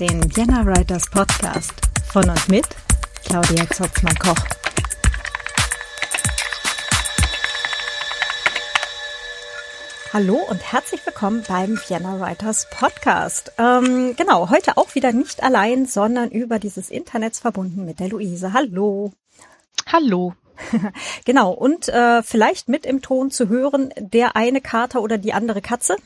Den Vienna Writers Podcast von und mit Claudia Zotzmann-Koch. Hallo und herzlich willkommen beim Vienna Writers Podcast. Ähm, genau, heute auch wieder nicht allein, sondern über dieses Internet verbunden mit der Luise. Hallo. Hallo. genau, und äh, vielleicht mit im Ton zu hören, der eine Kater oder die andere Katze.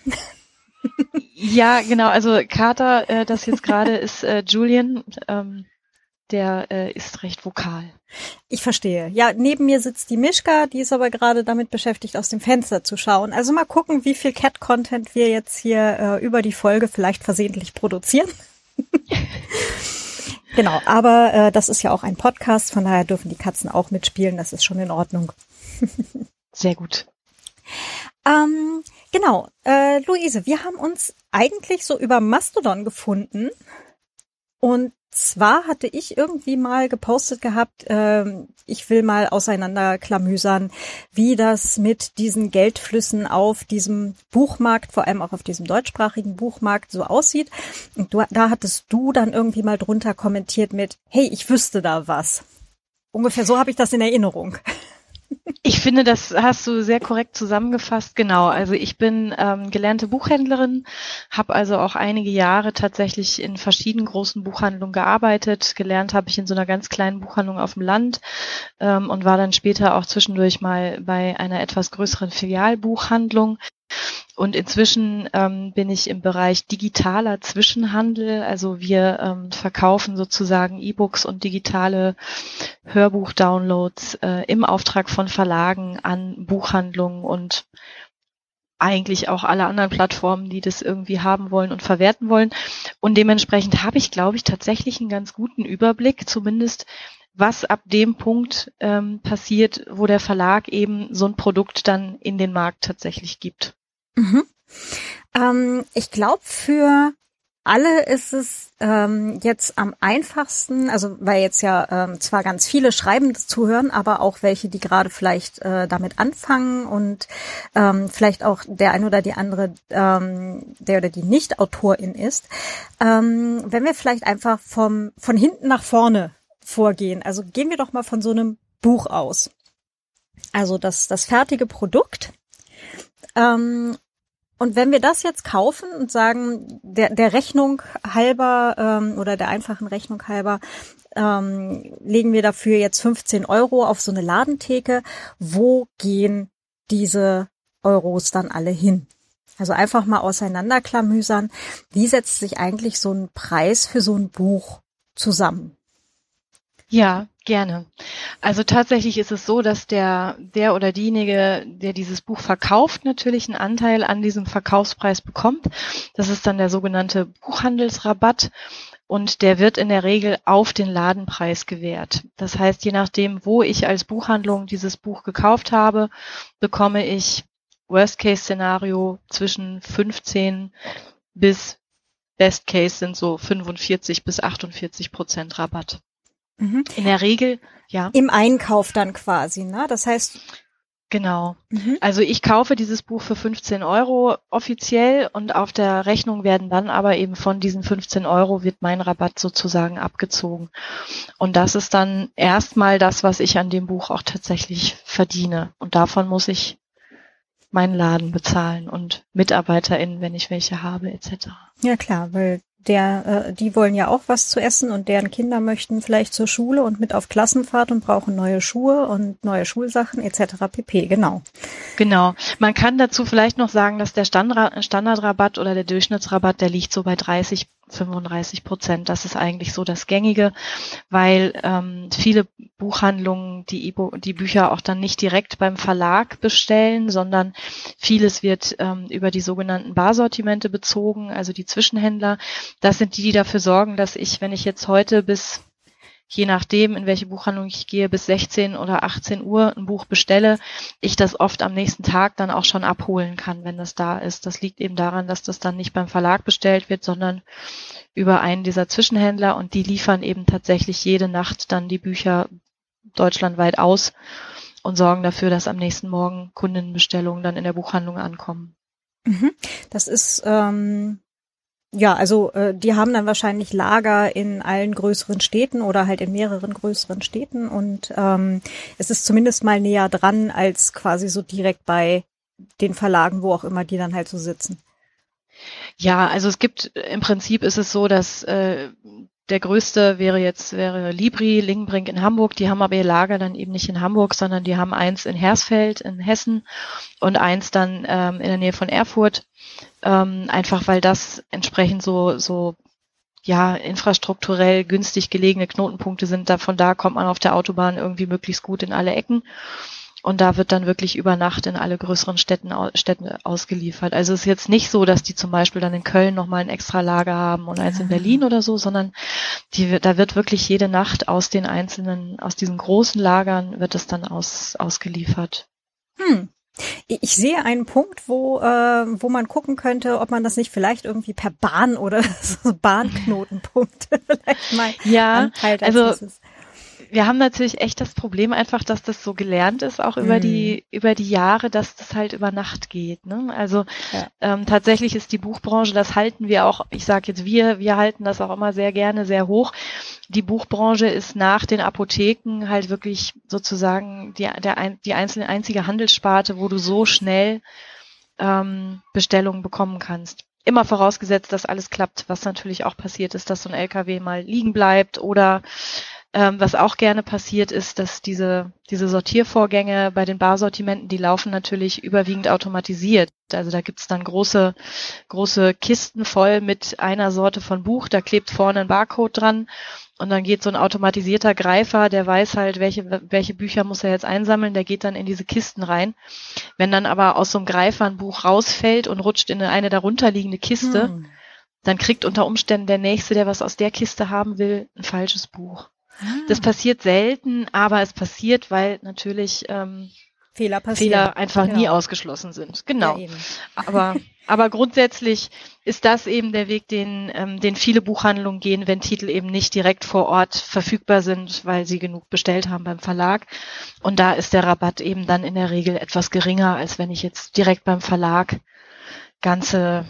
Ja, genau, also Kater, äh, das jetzt gerade ist äh, Julian, ähm, der äh, ist recht vokal. Ich verstehe. Ja, neben mir sitzt die Mischka, die ist aber gerade damit beschäftigt, aus dem Fenster zu schauen. Also mal gucken, wie viel Cat-Content wir jetzt hier äh, über die Folge vielleicht versehentlich produzieren. genau, aber äh, das ist ja auch ein Podcast, von daher dürfen die Katzen auch mitspielen, das ist schon in Ordnung. Sehr gut. Ähm, genau, äh, Luise, wir haben uns eigentlich so über Mastodon gefunden und zwar hatte ich irgendwie mal gepostet gehabt, ähm, ich will mal auseinanderklamüsern, wie das mit diesen Geldflüssen auf diesem Buchmarkt, vor allem auch auf diesem deutschsprachigen Buchmarkt so aussieht. Und du, da hattest du dann irgendwie mal drunter kommentiert mit, hey, ich wüsste da was. Ungefähr so habe ich das in Erinnerung. Ich finde, das hast du sehr korrekt zusammengefasst. Genau. Also ich bin ähm, gelernte Buchhändlerin, habe also auch einige Jahre tatsächlich in verschiedenen großen Buchhandlungen gearbeitet. Gelernt habe ich in so einer ganz kleinen Buchhandlung auf dem Land ähm, und war dann später auch zwischendurch mal bei einer etwas größeren Filialbuchhandlung. Und inzwischen ähm, bin ich im Bereich digitaler Zwischenhandel. Also wir ähm, verkaufen sozusagen E-Books und digitale Hörbuch-Downloads äh, im Auftrag von Verlagen an Buchhandlungen und eigentlich auch alle anderen Plattformen, die das irgendwie haben wollen und verwerten wollen. Und dementsprechend habe ich, glaube ich, tatsächlich einen ganz guten Überblick, zumindest was ab dem Punkt ähm, passiert, wo der Verlag eben so ein Produkt dann in den Markt tatsächlich gibt. Mhm. Ähm, ich glaube, für alle ist es ähm, jetzt am einfachsten, also weil jetzt ja ähm, zwar ganz viele Schreiben zuhören, aber auch welche, die gerade vielleicht äh, damit anfangen und ähm, vielleicht auch der ein oder die andere, ähm, der oder die Nicht-Autorin ist, ähm, wenn wir vielleicht einfach vom von hinten nach vorne vorgehen. Also gehen wir doch mal von so einem Buch aus. Also das das fertige Produkt ähm, und wenn wir das jetzt kaufen und sagen, der, der Rechnung halber ähm, oder der einfachen Rechnung halber, ähm, legen wir dafür jetzt 15 Euro auf so eine Ladentheke, wo gehen diese Euros dann alle hin? Also einfach mal auseinanderklamüsern, wie setzt sich eigentlich so ein Preis für so ein Buch zusammen? Ja, gerne. Also tatsächlich ist es so, dass der, der oder diejenige, der dieses Buch verkauft, natürlich einen Anteil an diesem Verkaufspreis bekommt. Das ist dann der sogenannte Buchhandelsrabatt und der wird in der Regel auf den Ladenpreis gewährt. Das heißt, je nachdem, wo ich als Buchhandlung dieses Buch gekauft habe, bekomme ich Worst-Case-Szenario zwischen 15 bis Best Case sind so 45 bis 48 Prozent Rabatt. Mhm. In der Regel, ja. Im Einkauf dann quasi, ne? Das heißt. Genau. Mhm. Also ich kaufe dieses Buch für 15 Euro offiziell und auf der Rechnung werden dann aber eben von diesen 15 Euro wird mein Rabatt sozusagen abgezogen. Und das ist dann erstmal das, was ich an dem Buch auch tatsächlich verdiene. Und davon muss ich meinen Laden bezahlen und MitarbeiterInnen, wenn ich welche habe, etc. Ja klar, weil der, äh, die wollen ja auch was zu essen und deren Kinder möchten vielleicht zur Schule und mit auf Klassenfahrt und brauchen neue Schuhe und neue Schulsachen etc. pp. Genau. Genau. Man kann dazu vielleicht noch sagen, dass der Standardrabatt oder der Durchschnittsrabatt, der liegt so bei 30 35 Prozent. Das ist eigentlich so das Gängige, weil ähm, viele Buchhandlungen die, e die Bücher auch dann nicht direkt beim Verlag bestellen, sondern vieles wird ähm, über die sogenannten Barsortimente bezogen, also die Zwischenhändler. Das sind die, die dafür sorgen, dass ich, wenn ich jetzt heute bis je nachdem, in welche Buchhandlung ich gehe, bis 16 oder 18 Uhr ein Buch bestelle, ich das oft am nächsten Tag dann auch schon abholen kann, wenn das da ist. Das liegt eben daran, dass das dann nicht beim Verlag bestellt wird, sondern über einen dieser Zwischenhändler und die liefern eben tatsächlich jede Nacht dann die Bücher deutschlandweit aus und sorgen dafür, dass am nächsten Morgen Kundenbestellungen dann in der Buchhandlung ankommen. Mhm. Das ist ähm, ja, also äh, die haben dann wahrscheinlich Lager in allen größeren Städten oder halt in mehreren größeren Städten und ähm, es ist zumindest mal näher dran als quasi so direkt bei den Verlagen, wo auch immer die dann halt so sitzen. Ja, also es gibt im Prinzip ist es so, dass äh, der größte wäre jetzt wäre Libri, Lingenbrink in Hamburg. Die haben aber ihr Lager dann eben nicht in Hamburg, sondern die haben eins in Hersfeld in Hessen und eins dann ähm, in der Nähe von Erfurt. Ähm, einfach weil das entsprechend so so ja infrastrukturell günstig gelegene Knotenpunkte sind. Da, von da kommt man auf der Autobahn irgendwie möglichst gut in alle Ecken. Und da wird dann wirklich über Nacht in alle größeren Städten, Städten ausgeliefert. Also es ist jetzt nicht so, dass die zum Beispiel dann in Köln nochmal ein extra Lager haben und eins in Berlin oder so, sondern die, da wird wirklich jede Nacht aus den einzelnen, aus diesen großen Lagern wird es dann aus, ausgeliefert. Hm. Ich sehe einen Punkt, wo, äh, wo man gucken könnte, ob man das nicht vielleicht irgendwie per Bahn oder so Bahnknotenpunkte vielleicht mal ja, also wir haben natürlich echt das Problem einfach, dass das so gelernt ist, auch über mhm. die über die Jahre, dass das halt über Nacht geht. Ne? Also ja. ähm, tatsächlich ist die Buchbranche, das halten wir auch, ich sage jetzt wir, wir halten das auch immer sehr gerne sehr hoch. Die Buchbranche ist nach den Apotheken halt wirklich sozusagen die, der, die einzelne einzige Handelssparte, wo du so schnell ähm, Bestellungen bekommen kannst immer vorausgesetzt, dass alles klappt, was natürlich auch passiert ist, dass so ein LKW mal liegen bleibt oder ähm, was auch gerne passiert ist, dass diese, diese Sortiervorgänge bei den Barsortimenten, die laufen natürlich überwiegend automatisiert. Also da gibt's dann große, große Kisten voll mit einer Sorte von Buch, da klebt vorne ein Barcode dran und dann geht so ein automatisierter Greifer, der weiß halt, welche, welche Bücher muss er jetzt einsammeln, der geht dann in diese Kisten rein. Wenn dann aber aus so einem Greifer ein Buch rausfällt und rutscht in eine darunterliegende Kiste, hm. dann kriegt unter Umständen der Nächste, der was aus der Kiste haben will, ein falsches Buch. Das ah. passiert selten, aber es passiert, weil natürlich ähm, Fehler, passieren. Fehler einfach genau. nie ausgeschlossen sind. Genau. Ja, aber, aber grundsätzlich ist das eben der Weg, den, ähm, den viele Buchhandlungen gehen, wenn Titel eben nicht direkt vor Ort verfügbar sind, weil sie genug bestellt haben beim Verlag. Und da ist der Rabatt eben dann in der Regel etwas geringer, als wenn ich jetzt direkt beim Verlag ganze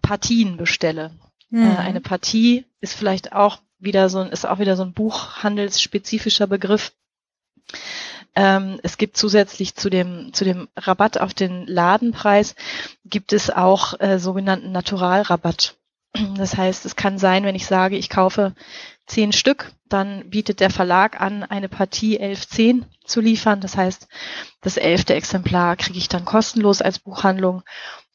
Partien bestelle. Mhm. Äh, eine Partie ist vielleicht auch wieder so ein, ist auch wieder so ein buchhandelsspezifischer Begriff. Ähm, es gibt zusätzlich zu dem, zu dem Rabatt auf den Ladenpreis gibt es auch äh, sogenannten Naturalrabatt. Das heißt, es kann sein, wenn ich sage, ich kaufe zehn Stück, dann bietet der Verlag an, eine Partie 11.10 zu liefern. Das heißt, das elfte Exemplar kriege ich dann kostenlos als Buchhandlung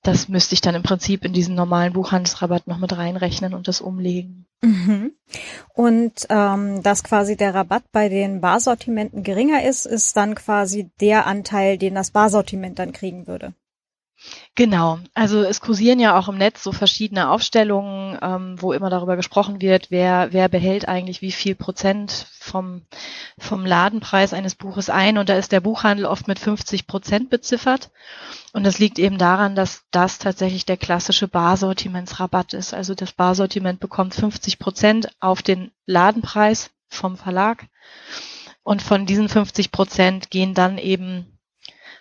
das müsste ich dann im Prinzip in diesen normalen Buchhandelsrabatt noch mit reinrechnen und das umlegen. Mhm. Und ähm, dass quasi der Rabatt bei den Barsortimenten geringer ist, ist dann quasi der Anteil, den das Barsortiment dann kriegen würde. Genau, also es kursieren ja auch im Netz so verschiedene Aufstellungen, ähm, wo immer darüber gesprochen wird, wer, wer behält eigentlich wie viel Prozent vom, vom Ladenpreis eines Buches ein. Und da ist der Buchhandel oft mit 50 Prozent beziffert. Und das liegt eben daran, dass das tatsächlich der klassische Barsortimentsrabatt ist. Also das Barsortiment bekommt 50 Prozent auf den Ladenpreis vom Verlag. Und von diesen 50 Prozent gehen dann eben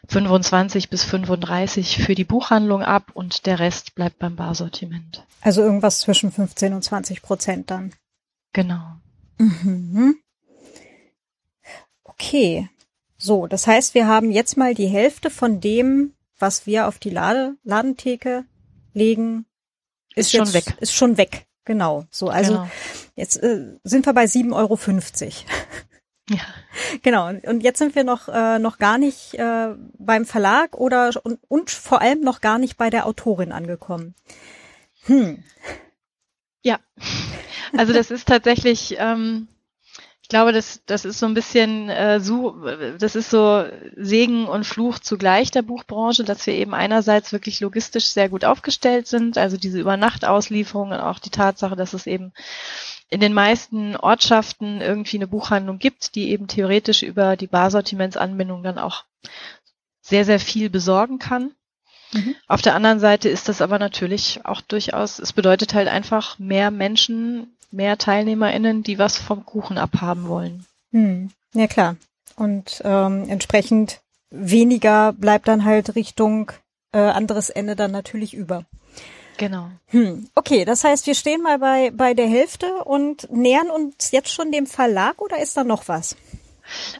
25 bis 35 für die Buchhandlung ab und der Rest bleibt beim Barsortiment. Also irgendwas zwischen 15 und 20 Prozent dann. Genau. Mhm. Okay. So, das heißt, wir haben jetzt mal die Hälfte von dem, was wir auf die Lade Ladentheke legen, ist, ist schon weg. Ist schon weg. Genau. So, also genau. jetzt äh, sind wir bei 7,50 Euro. Ja. Genau. Und jetzt sind wir noch äh, noch gar nicht äh, beim Verlag oder und, und vor allem noch gar nicht bei der Autorin angekommen. Hm. Ja. Also das ist tatsächlich, ähm, ich glaube, das das ist so ein bisschen äh, so, das ist so Segen und Fluch zugleich der Buchbranche, dass wir eben einerseits wirklich logistisch sehr gut aufgestellt sind, also diese Übernachtauslieferung und auch die Tatsache, dass es eben in den meisten Ortschaften irgendwie eine Buchhandlung gibt, die eben theoretisch über die Barsortimentsanbindung dann auch sehr, sehr viel besorgen kann. Mhm. Auf der anderen Seite ist das aber natürlich auch durchaus, es bedeutet halt einfach mehr Menschen, mehr TeilnehmerInnen, die was vom Kuchen abhaben wollen. Mhm. Ja, klar. Und ähm, entsprechend weniger bleibt dann halt Richtung äh, anderes Ende dann natürlich über. Genau. Hm. Okay, das heißt, wir stehen mal bei, bei der Hälfte und nähern uns jetzt schon dem Verlag oder ist da noch was?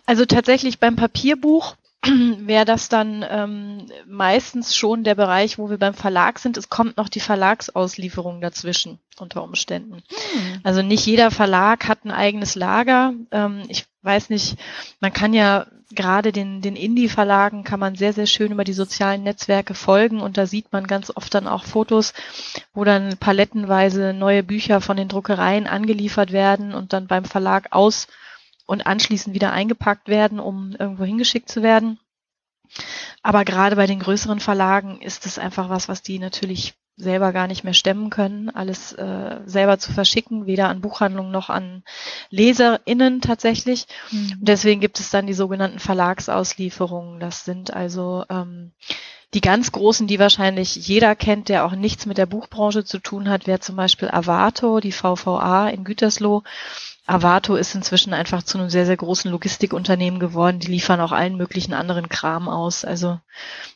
Also tatsächlich beim Papierbuch wäre das dann ähm, meistens schon der Bereich, wo wir beim Verlag sind. Es kommt noch die Verlagsauslieferung dazwischen unter Umständen. Hm. Also nicht jeder Verlag hat ein eigenes Lager. Ähm, ich weiß nicht, man kann ja gerade den, den Indie-Verlagen kann man sehr, sehr schön über die sozialen Netzwerke folgen und da sieht man ganz oft dann auch Fotos, wo dann palettenweise neue Bücher von den Druckereien angeliefert werden und dann beim Verlag aus und anschließend wieder eingepackt werden, um irgendwo hingeschickt zu werden. Aber gerade bei den größeren Verlagen ist es einfach was, was die natürlich selber gar nicht mehr stemmen können, alles äh, selber zu verschicken, weder an Buchhandlungen noch an LeserInnen tatsächlich. Mhm. Und deswegen gibt es dann die sogenannten Verlagsauslieferungen. Das sind also ähm, die ganz großen, die wahrscheinlich jeder kennt, der auch nichts mit der Buchbranche zu tun hat, wäre zum Beispiel Avato, die VVA in Gütersloh. Avato ist inzwischen einfach zu einem sehr, sehr großen Logistikunternehmen geworden. Die liefern auch allen möglichen anderen Kram aus. Also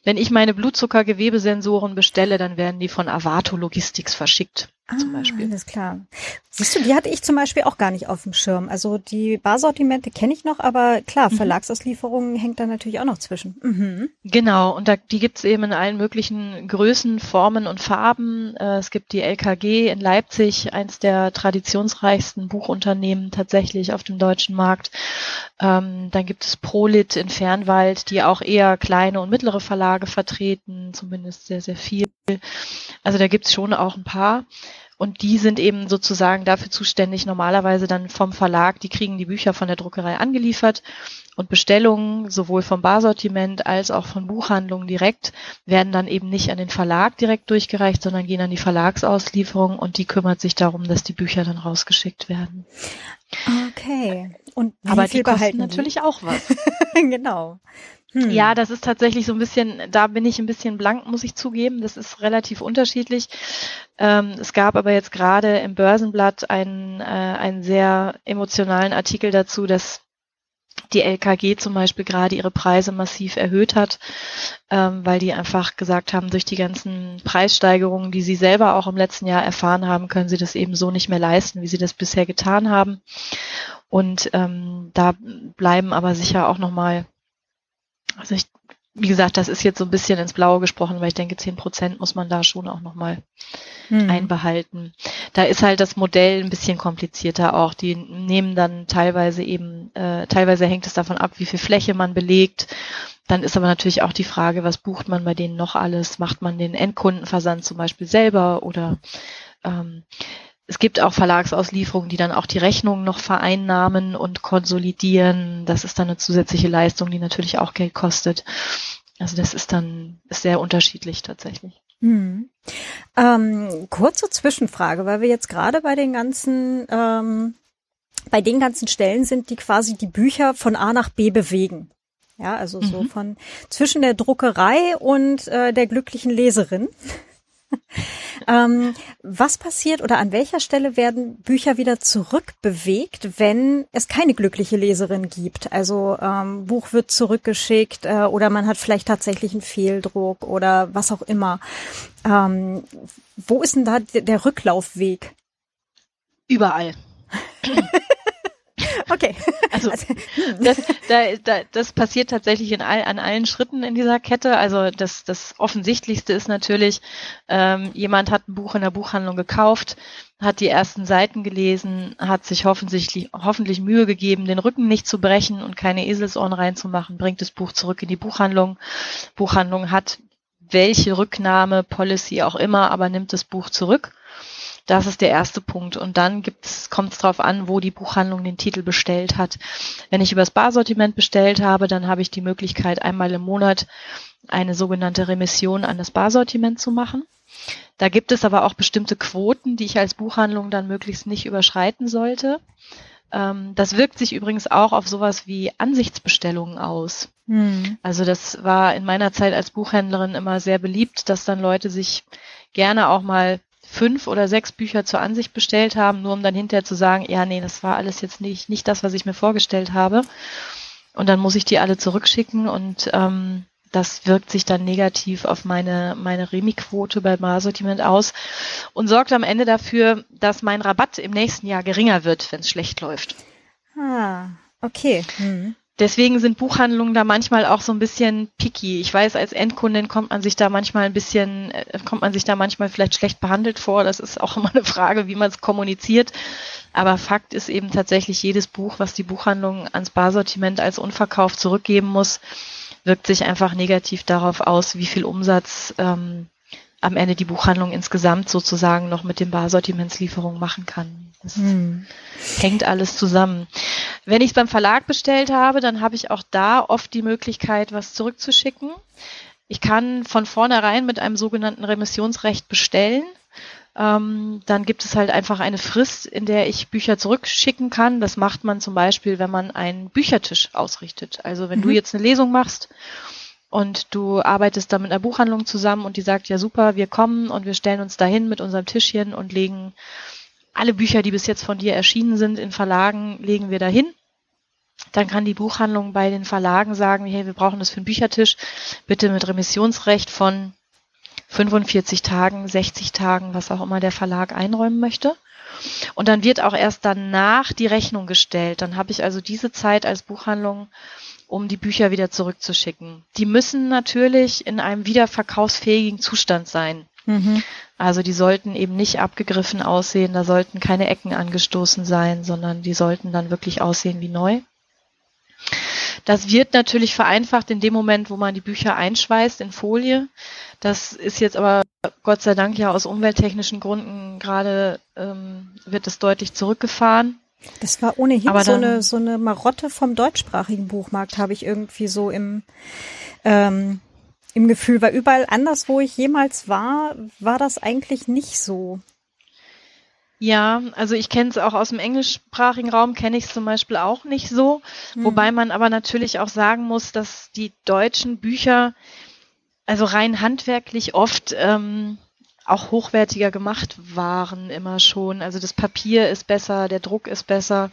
wenn ich meine Blutzuckergewebesensoren bestelle, dann werden die von Avato Logistics verschickt ah, zum Beispiel. Alles klar. Siehst du, die hatte ich zum Beispiel auch gar nicht auf dem Schirm. Also die Barsortimente kenne ich noch, aber klar, mhm. Verlagsauslieferungen hängt da natürlich auch noch zwischen. Mhm. Genau, und da, die gibt's eben in allen möglichen Größen, Formen und Farben. Äh, es gibt die LKG in Leipzig, eins der traditionsreichsten Buchunternehmen tatsächlich auf dem deutschen Markt. Ähm, dann gibt es Prolit in Fernwald, die auch eher kleine und mittlere Verlage vertreten, zumindest sehr, sehr viel. Also da gibt's schon auch ein paar. Und die sind eben sozusagen dafür zuständig, normalerweise dann vom Verlag, die kriegen die Bücher von der Druckerei angeliefert und Bestellungen sowohl vom Barsortiment als auch von Buchhandlungen direkt werden dann eben nicht an den Verlag direkt durchgereicht, sondern gehen an die Verlagsauslieferung und die kümmert sich darum, dass die Bücher dann rausgeschickt werden. Okay. Und wie Aber viel die kosten natürlich auch was. genau. Hm. Ja, das ist tatsächlich so ein bisschen, da bin ich ein bisschen blank, muss ich zugeben. Das ist relativ unterschiedlich. Ähm, es gab aber jetzt gerade im Börsenblatt einen, äh, einen sehr emotionalen Artikel dazu, dass die LKG zum Beispiel gerade ihre Preise massiv erhöht hat, ähm, weil die einfach gesagt haben, durch die ganzen Preissteigerungen, die sie selber auch im letzten Jahr erfahren haben, können sie das eben so nicht mehr leisten, wie sie das bisher getan haben. Und ähm, da bleiben aber sicher auch nochmal also ich, wie gesagt, das ist jetzt so ein bisschen ins Blaue gesprochen, weil ich denke, zehn Prozent muss man da schon auch nochmal hm. einbehalten. Da ist halt das Modell ein bisschen komplizierter auch. Die nehmen dann teilweise eben, äh, teilweise hängt es davon ab, wie viel Fläche man belegt. Dann ist aber natürlich auch die Frage, was bucht man bei denen noch alles? Macht man den Endkundenversand zum Beispiel selber oder ähm, es gibt auch Verlagsauslieferungen, die dann auch die Rechnungen noch vereinnahmen und konsolidieren. Das ist dann eine zusätzliche Leistung, die natürlich auch Geld kostet. Also das ist dann ist sehr unterschiedlich tatsächlich. Hm. Ähm, kurze Zwischenfrage, weil wir jetzt gerade bei den ganzen ähm, bei den ganzen Stellen sind, die quasi die Bücher von A nach B bewegen. Ja, also so mhm. von zwischen der Druckerei und äh, der glücklichen Leserin. ähm, was passiert oder an welcher Stelle werden Bücher wieder zurückbewegt, wenn es keine glückliche Leserin gibt? Also ähm, Buch wird zurückgeschickt äh, oder man hat vielleicht tatsächlich einen Fehldruck oder was auch immer. Ähm, wo ist denn da der Rücklaufweg? Überall. Okay. Also, also das, da, da, das passiert tatsächlich in all, an allen Schritten in dieser Kette. Also das, das Offensichtlichste ist natürlich, ähm, jemand hat ein Buch in der Buchhandlung gekauft, hat die ersten Seiten gelesen, hat sich hoffentlich, hoffentlich Mühe gegeben, den Rücken nicht zu brechen und keine Eselsohren reinzumachen, bringt das Buch zurück in die Buchhandlung. Buchhandlung hat welche Rücknahme, Policy auch immer, aber nimmt das Buch zurück das ist der erste Punkt. Und dann kommt es darauf an, wo die Buchhandlung den Titel bestellt hat. Wenn ich übers Barsortiment bestellt habe, dann habe ich die Möglichkeit, einmal im Monat eine sogenannte Remission an das Barsortiment zu machen. Da gibt es aber auch bestimmte Quoten, die ich als Buchhandlung dann möglichst nicht überschreiten sollte. Ähm, das wirkt sich übrigens auch auf sowas wie Ansichtsbestellungen aus. Hm. Also das war in meiner Zeit als Buchhändlerin immer sehr beliebt, dass dann Leute sich gerne auch mal fünf oder sechs Bücher zur Ansicht bestellt haben, nur um dann hinterher zu sagen, ja, nee, das war alles jetzt nicht, nicht das, was ich mir vorgestellt habe. Und dann muss ich die alle zurückschicken und ähm, das wirkt sich dann negativ auf meine, meine Remi-Quote bei Barsortiment aus und sorgt am Ende dafür, dass mein Rabatt im nächsten Jahr geringer wird, wenn es schlecht läuft. Ah, okay. Hm. Deswegen sind Buchhandlungen da manchmal auch so ein bisschen picky. Ich weiß, als Endkundin kommt man sich da manchmal ein bisschen, äh, kommt man sich da manchmal vielleicht schlecht behandelt vor. Das ist auch immer eine Frage, wie man es kommuniziert. Aber Fakt ist eben tatsächlich, jedes Buch, was die Buchhandlung ans Barsortiment als unverkauft zurückgeben muss, wirkt sich einfach negativ darauf aus, wie viel Umsatz ähm, am Ende die Buchhandlung insgesamt sozusagen noch mit den Barsortimentslieferungen machen kann. Das hm. hängt alles zusammen. Wenn ich es beim Verlag bestellt habe, dann habe ich auch da oft die Möglichkeit, was zurückzuschicken. Ich kann von vornherein mit einem sogenannten Remissionsrecht bestellen. Ähm, dann gibt es halt einfach eine Frist, in der ich Bücher zurückschicken kann. Das macht man zum Beispiel, wenn man einen Büchertisch ausrichtet. Also wenn mhm. du jetzt eine Lesung machst und du arbeitest da mit einer Buchhandlung zusammen und die sagt, ja super, wir kommen und wir stellen uns dahin mit unserem Tischchen und legen alle Bücher, die bis jetzt von dir erschienen sind in Verlagen, legen wir dahin. Dann kann die Buchhandlung bei den Verlagen sagen, hey, wir brauchen das für einen Büchertisch, bitte mit Remissionsrecht von 45 Tagen, 60 Tagen, was auch immer der Verlag einräumen möchte. Und dann wird auch erst danach die Rechnung gestellt. Dann habe ich also diese Zeit als Buchhandlung um die Bücher wieder zurückzuschicken. Die müssen natürlich in einem wiederverkaufsfähigen Zustand sein. Mhm. Also die sollten eben nicht abgegriffen aussehen, da sollten keine Ecken angestoßen sein, sondern die sollten dann wirklich aussehen wie neu. Das wird natürlich vereinfacht in dem Moment, wo man die Bücher einschweißt in Folie. Das ist jetzt aber Gott sei Dank ja aus umwelttechnischen Gründen gerade ähm, wird es deutlich zurückgefahren. Das war ohnehin Aber so eine, so eine Marotte vom deutschsprachigen Buchmarkt, habe ich irgendwie so im, ähm, im Gefühl, weil überall anders, wo ich jemals war, war das eigentlich nicht so. Ja, also ich kenne es auch aus dem englischsprachigen Raum, kenne ich es zum Beispiel auch nicht so. Hm. Wobei man aber natürlich auch sagen muss, dass die deutschen Bücher, also rein handwerklich oft ähm, auch hochwertiger gemacht waren immer schon. Also das Papier ist besser, der Druck ist besser.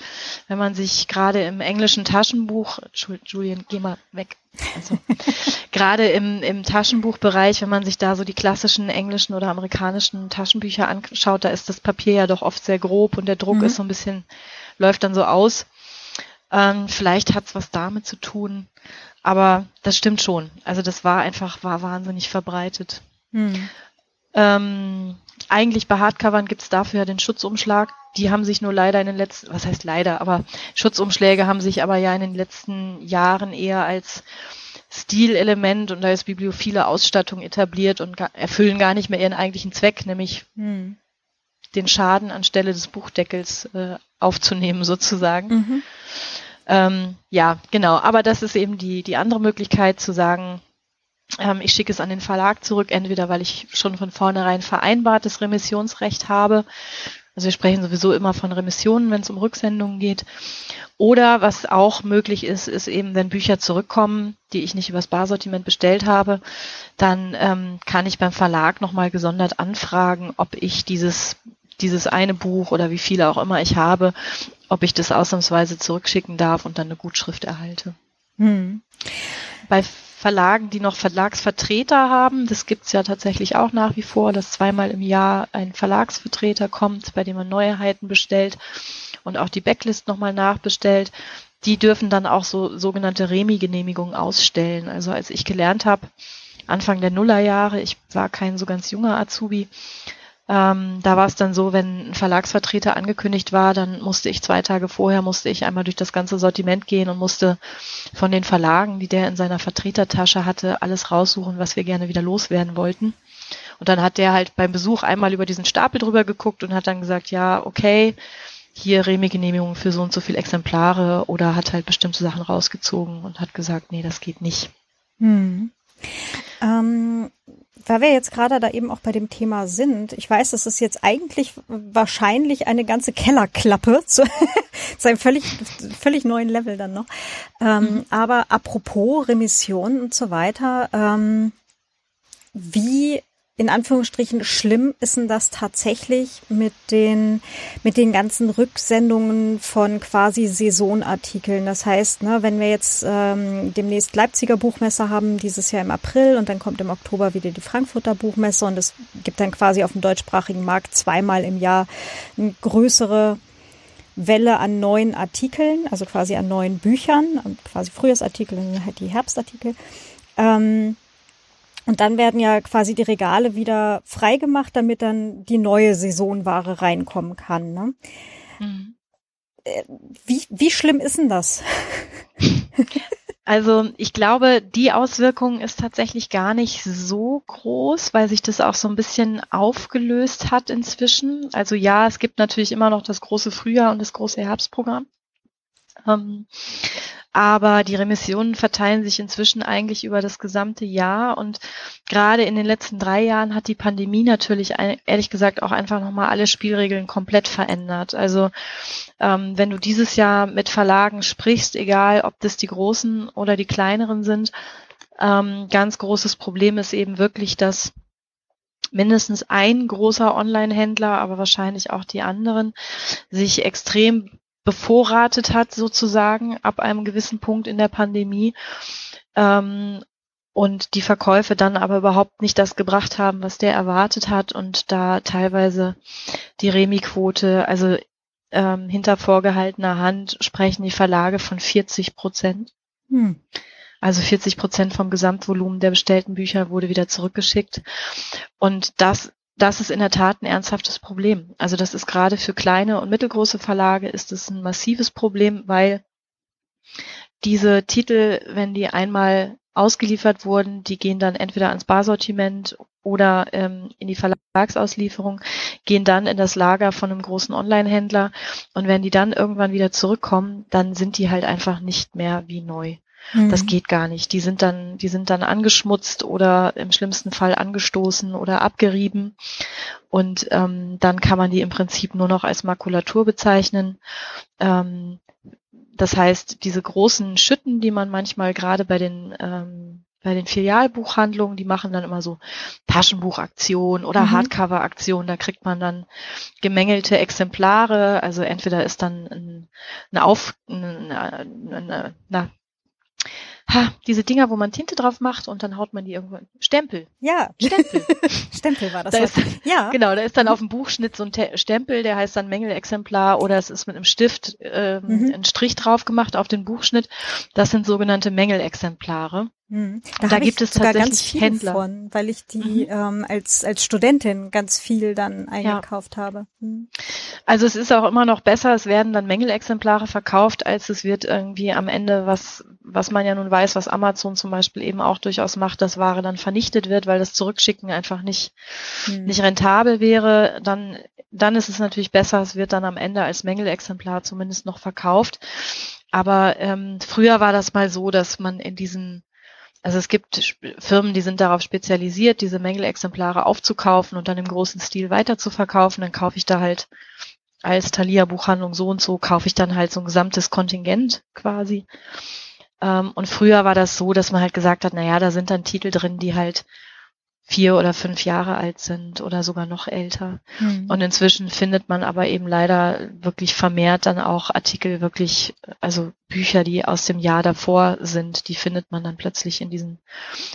Wenn man sich gerade im englischen Taschenbuch, Julian, geh mal weg. Also, gerade im, im Taschenbuchbereich, wenn man sich da so die klassischen englischen oder amerikanischen Taschenbücher anschaut, da ist das Papier ja doch oft sehr grob und der Druck mhm. ist so ein bisschen, läuft dann so aus. Ähm, vielleicht hat's was damit zu tun. Aber das stimmt schon. Also das war einfach, war wahnsinnig verbreitet. Mhm. Ähm, eigentlich bei Hardcovern gibt es dafür ja den Schutzumschlag. Die haben sich nur leider in den letzten, was heißt leider, aber Schutzumschläge haben sich aber ja in den letzten Jahren eher als Stilelement und als bibliophile Ausstattung etabliert und erfüllen gar nicht mehr ihren eigentlichen Zweck, nämlich hm. den Schaden anstelle des Buchdeckels äh, aufzunehmen sozusagen. Mhm. Ähm, ja, genau. Aber das ist eben die, die andere Möglichkeit zu sagen, ich schicke es an den Verlag zurück, entweder weil ich schon von vornherein vereinbartes Remissionsrecht habe. Also wir sprechen sowieso immer von Remissionen, wenn es um Rücksendungen geht. Oder was auch möglich ist, ist eben, wenn Bücher zurückkommen, die ich nicht übers Barsortiment bestellt habe, dann ähm, kann ich beim Verlag nochmal gesondert anfragen, ob ich dieses, dieses eine Buch oder wie viele auch immer ich habe, ob ich das ausnahmsweise zurückschicken darf und dann eine Gutschrift erhalte. Hm. Bei Verlagen, die noch Verlagsvertreter haben. Das gibt's ja tatsächlich auch nach wie vor, dass zweimal im Jahr ein Verlagsvertreter kommt, bei dem man Neuheiten bestellt und auch die Backlist nochmal nachbestellt. Die dürfen dann auch so sogenannte Remi-Genehmigungen ausstellen. Also als ich gelernt habe, Anfang der Nullerjahre, ich war kein so ganz junger Azubi, ähm, da war es dann so, wenn ein Verlagsvertreter angekündigt war, dann musste ich zwei Tage vorher, musste ich einmal durch das ganze Sortiment gehen und musste von den Verlagen, die der in seiner Vertretertasche hatte, alles raussuchen, was wir gerne wieder loswerden wollten. Und dann hat der halt beim Besuch einmal über diesen Stapel drüber geguckt und hat dann gesagt, ja, okay, hier Remi-Genehmigung für so und so viele Exemplare oder hat halt bestimmte Sachen rausgezogen und hat gesagt, nee, das geht nicht. Hm. Ähm, weil wir jetzt gerade da eben auch bei dem Thema sind, ich weiß, das ist jetzt eigentlich wahrscheinlich eine ganze Kellerklappe zu, zu einem völlig, völlig neuen Level dann noch. Ähm, mhm. Aber apropos Remission und so weiter, ähm, wie in Anführungsstrichen schlimm ist denn das tatsächlich mit den mit den ganzen Rücksendungen von quasi Saisonartikeln. Das heißt, ne, wenn wir jetzt ähm, demnächst Leipziger Buchmesse haben, dieses Jahr im April und dann kommt im Oktober wieder die Frankfurter Buchmesse und es gibt dann quasi auf dem deutschsprachigen Markt zweimal im Jahr eine größere Welle an neuen Artikeln, also quasi an neuen Büchern, quasi Frühjahrsartikel und halt die Herbstartikel. Ähm, und dann werden ja quasi die Regale wieder freigemacht, damit dann die neue Saisonware reinkommen kann. Ne? Mhm. Wie, wie schlimm ist denn das? Also ich glaube, die Auswirkung ist tatsächlich gar nicht so groß, weil sich das auch so ein bisschen aufgelöst hat inzwischen. Also ja, es gibt natürlich immer noch das große Frühjahr und das große Herbstprogramm. Ähm, aber die Remissionen verteilen sich inzwischen eigentlich über das gesamte Jahr und gerade in den letzten drei Jahren hat die Pandemie natürlich ehrlich gesagt auch einfach nochmal alle Spielregeln komplett verändert. Also ähm, wenn du dieses Jahr mit Verlagen sprichst, egal ob das die großen oder die kleineren sind, ähm, ganz großes Problem ist eben wirklich, dass mindestens ein großer Online-Händler, aber wahrscheinlich auch die anderen, sich extrem bevorratet hat sozusagen ab einem gewissen Punkt in der Pandemie ähm, und die Verkäufe dann aber überhaupt nicht das gebracht haben, was der erwartet hat und da teilweise die Remi-Quote, also ähm, hinter vorgehaltener Hand sprechen die Verlage von 40 Prozent. Hm. Also 40 Prozent vom Gesamtvolumen der bestellten Bücher wurde wieder zurückgeschickt. Und das das ist in der Tat ein ernsthaftes Problem. Also das ist gerade für kleine und mittelgroße Verlage ist es ein massives Problem, weil diese Titel, wenn die einmal ausgeliefert wurden, die gehen dann entweder ans Barsortiment oder ähm, in die Verlagsauslieferung, gehen dann in das Lager von einem großen Online-Händler und wenn die dann irgendwann wieder zurückkommen, dann sind die halt einfach nicht mehr wie neu. Das mhm. geht gar nicht. Die sind dann, die sind dann angeschmutzt oder im schlimmsten Fall angestoßen oder abgerieben. Und ähm, dann kann man die im Prinzip nur noch als Makulatur bezeichnen. Ähm, das heißt, diese großen Schütten, die man manchmal gerade bei den ähm, bei den Filialbuchhandlungen, die machen dann immer so Taschenbuchaktionen oder mhm. Hardcover-Aktionen. Da kriegt man dann gemängelte Exemplare. Also entweder ist dann ein, eine Auf, eine, eine, eine, ha, diese Dinger, wo man Tinte drauf macht und dann haut man die irgendwo. Stempel. Ja. Stempel. Stempel war das. Da ist, ja. Genau, da ist dann auf dem Buchschnitt so ein Te Stempel, der heißt dann Mängelexemplar oder es ist mit einem Stift ähm, mhm. ein Strich drauf gemacht auf den Buchschnitt. Das sind sogenannte Mängelexemplare. Mhm. Da, da gibt es sogar ganz viele Händler. von, weil ich die mhm. ähm, als als Studentin ganz viel dann eingekauft ja. habe. Mhm. Also es ist auch immer noch besser, es werden dann Mängelexemplare verkauft, als es wird irgendwie am Ende was was man ja nun weiß, was Amazon zum Beispiel eben auch durchaus macht, dass Ware dann vernichtet wird, weil das Zurückschicken einfach nicht mhm. nicht rentabel wäre. Dann dann ist es natürlich besser, es wird dann am Ende als Mängelexemplar zumindest noch verkauft. Aber ähm, früher war das mal so, dass man in diesen also es gibt Firmen, die sind darauf spezialisiert, diese Mängelexemplare aufzukaufen und dann im großen Stil weiterzuverkaufen. Dann kaufe ich da halt als Thalia Buchhandlung so und so, kaufe ich dann halt so ein gesamtes Kontingent quasi. Ähm, und früher war das so, dass man halt gesagt hat, na ja, da sind dann Titel drin, die halt vier oder fünf Jahre alt sind oder sogar noch älter. Mhm. Und inzwischen findet man aber eben leider wirklich vermehrt dann auch Artikel wirklich, also Bücher, die aus dem Jahr davor sind, die findet man dann plötzlich in diesen,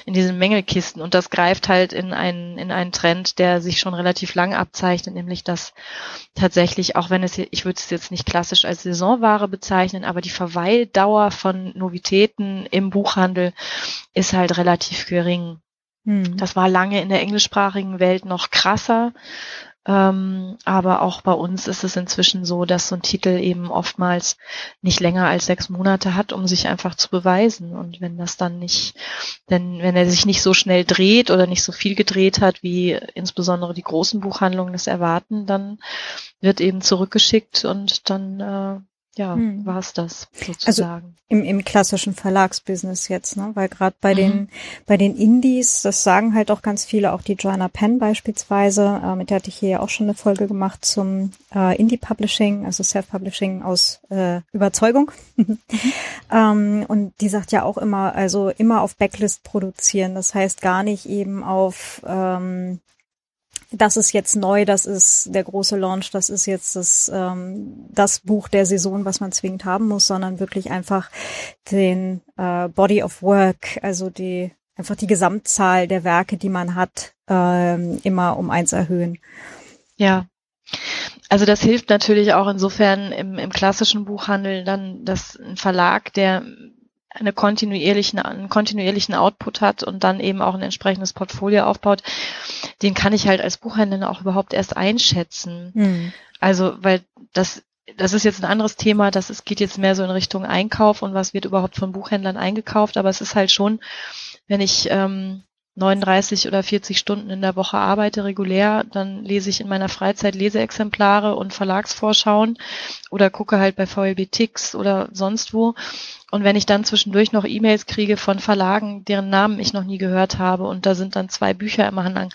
in diesen Mängelkisten. Und das greift halt in einen, in einen Trend, der sich schon relativ lang abzeichnet, nämlich dass tatsächlich, auch wenn es, ich würde es jetzt nicht klassisch als Saisonware bezeichnen, aber die Verweildauer von Novitäten im Buchhandel ist halt relativ gering. Hm. Das war lange in der englischsprachigen Welt noch krasser. Ähm, aber auch bei uns ist es inzwischen so, dass so ein Titel eben oftmals nicht länger als sechs Monate hat, um sich einfach zu beweisen. Und wenn das dann nicht, denn wenn er sich nicht so schnell dreht oder nicht so viel gedreht hat, wie insbesondere die großen Buchhandlungen das erwarten, dann wird eben zurückgeschickt und dann äh, ja, hm. war es das also sozusagen. Also im, im klassischen Verlagsbusiness jetzt, ne? Weil gerade bei mhm. den bei den Indies, das sagen halt auch ganz viele, auch die Joanna Penn beispielsweise, äh, mit der hatte ich hier ja auch schon eine Folge gemacht zum äh, Indie-Publishing, also Self-Publishing aus äh, Überzeugung. mhm. ähm, und die sagt ja auch immer, also immer auf Backlist produzieren, das heißt gar nicht eben auf ähm, das ist jetzt neu, das ist der große Launch, das ist jetzt das, ähm, das Buch der Saison, was man zwingend haben muss, sondern wirklich einfach den äh, Body of Work, also die einfach die Gesamtzahl der Werke, die man hat, ähm, immer um eins erhöhen. Ja. Also das hilft natürlich auch insofern im, im klassischen Buchhandel dann, dass ein Verlag, der eine kontinuierlichen, einen kontinuierlichen Output hat und dann eben auch ein entsprechendes Portfolio aufbaut, den kann ich halt als Buchhändler auch überhaupt erst einschätzen. Mhm. Also, weil das, das ist jetzt ein anderes Thema, das ist, geht jetzt mehr so in Richtung Einkauf und was wird überhaupt von Buchhändlern eingekauft, aber es ist halt schon, wenn ich ähm, 39 oder 40 Stunden in der Woche arbeite regulär, dann lese ich in meiner Freizeit Leseexemplare und Verlagsvorschauen oder gucke halt bei VLB Tix oder sonst wo. Und wenn ich dann zwischendurch noch E-Mails kriege von Verlagen, deren Namen ich noch nie gehört habe und da sind dann zwei Bücher im Anhang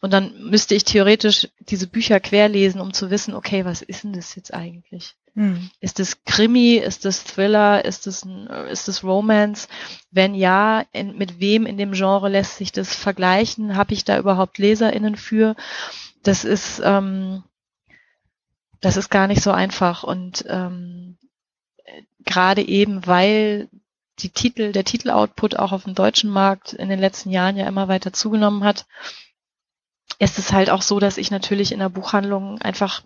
und dann müsste ich theoretisch diese Bücher querlesen, um zu wissen, okay, was ist denn das jetzt eigentlich? Hm. Ist es Krimi? Ist es Thriller? Ist es, ist es Romance? Wenn ja, in, mit wem in dem Genre lässt sich das vergleichen? Habe ich da überhaupt LeserInnen für? Das ist, ähm, das ist gar nicht so einfach und ähm, gerade eben, weil die Titel, der Titeloutput auch auf dem deutschen Markt in den letzten Jahren ja immer weiter zugenommen hat, ist es halt auch so, dass ich natürlich in der Buchhandlung einfach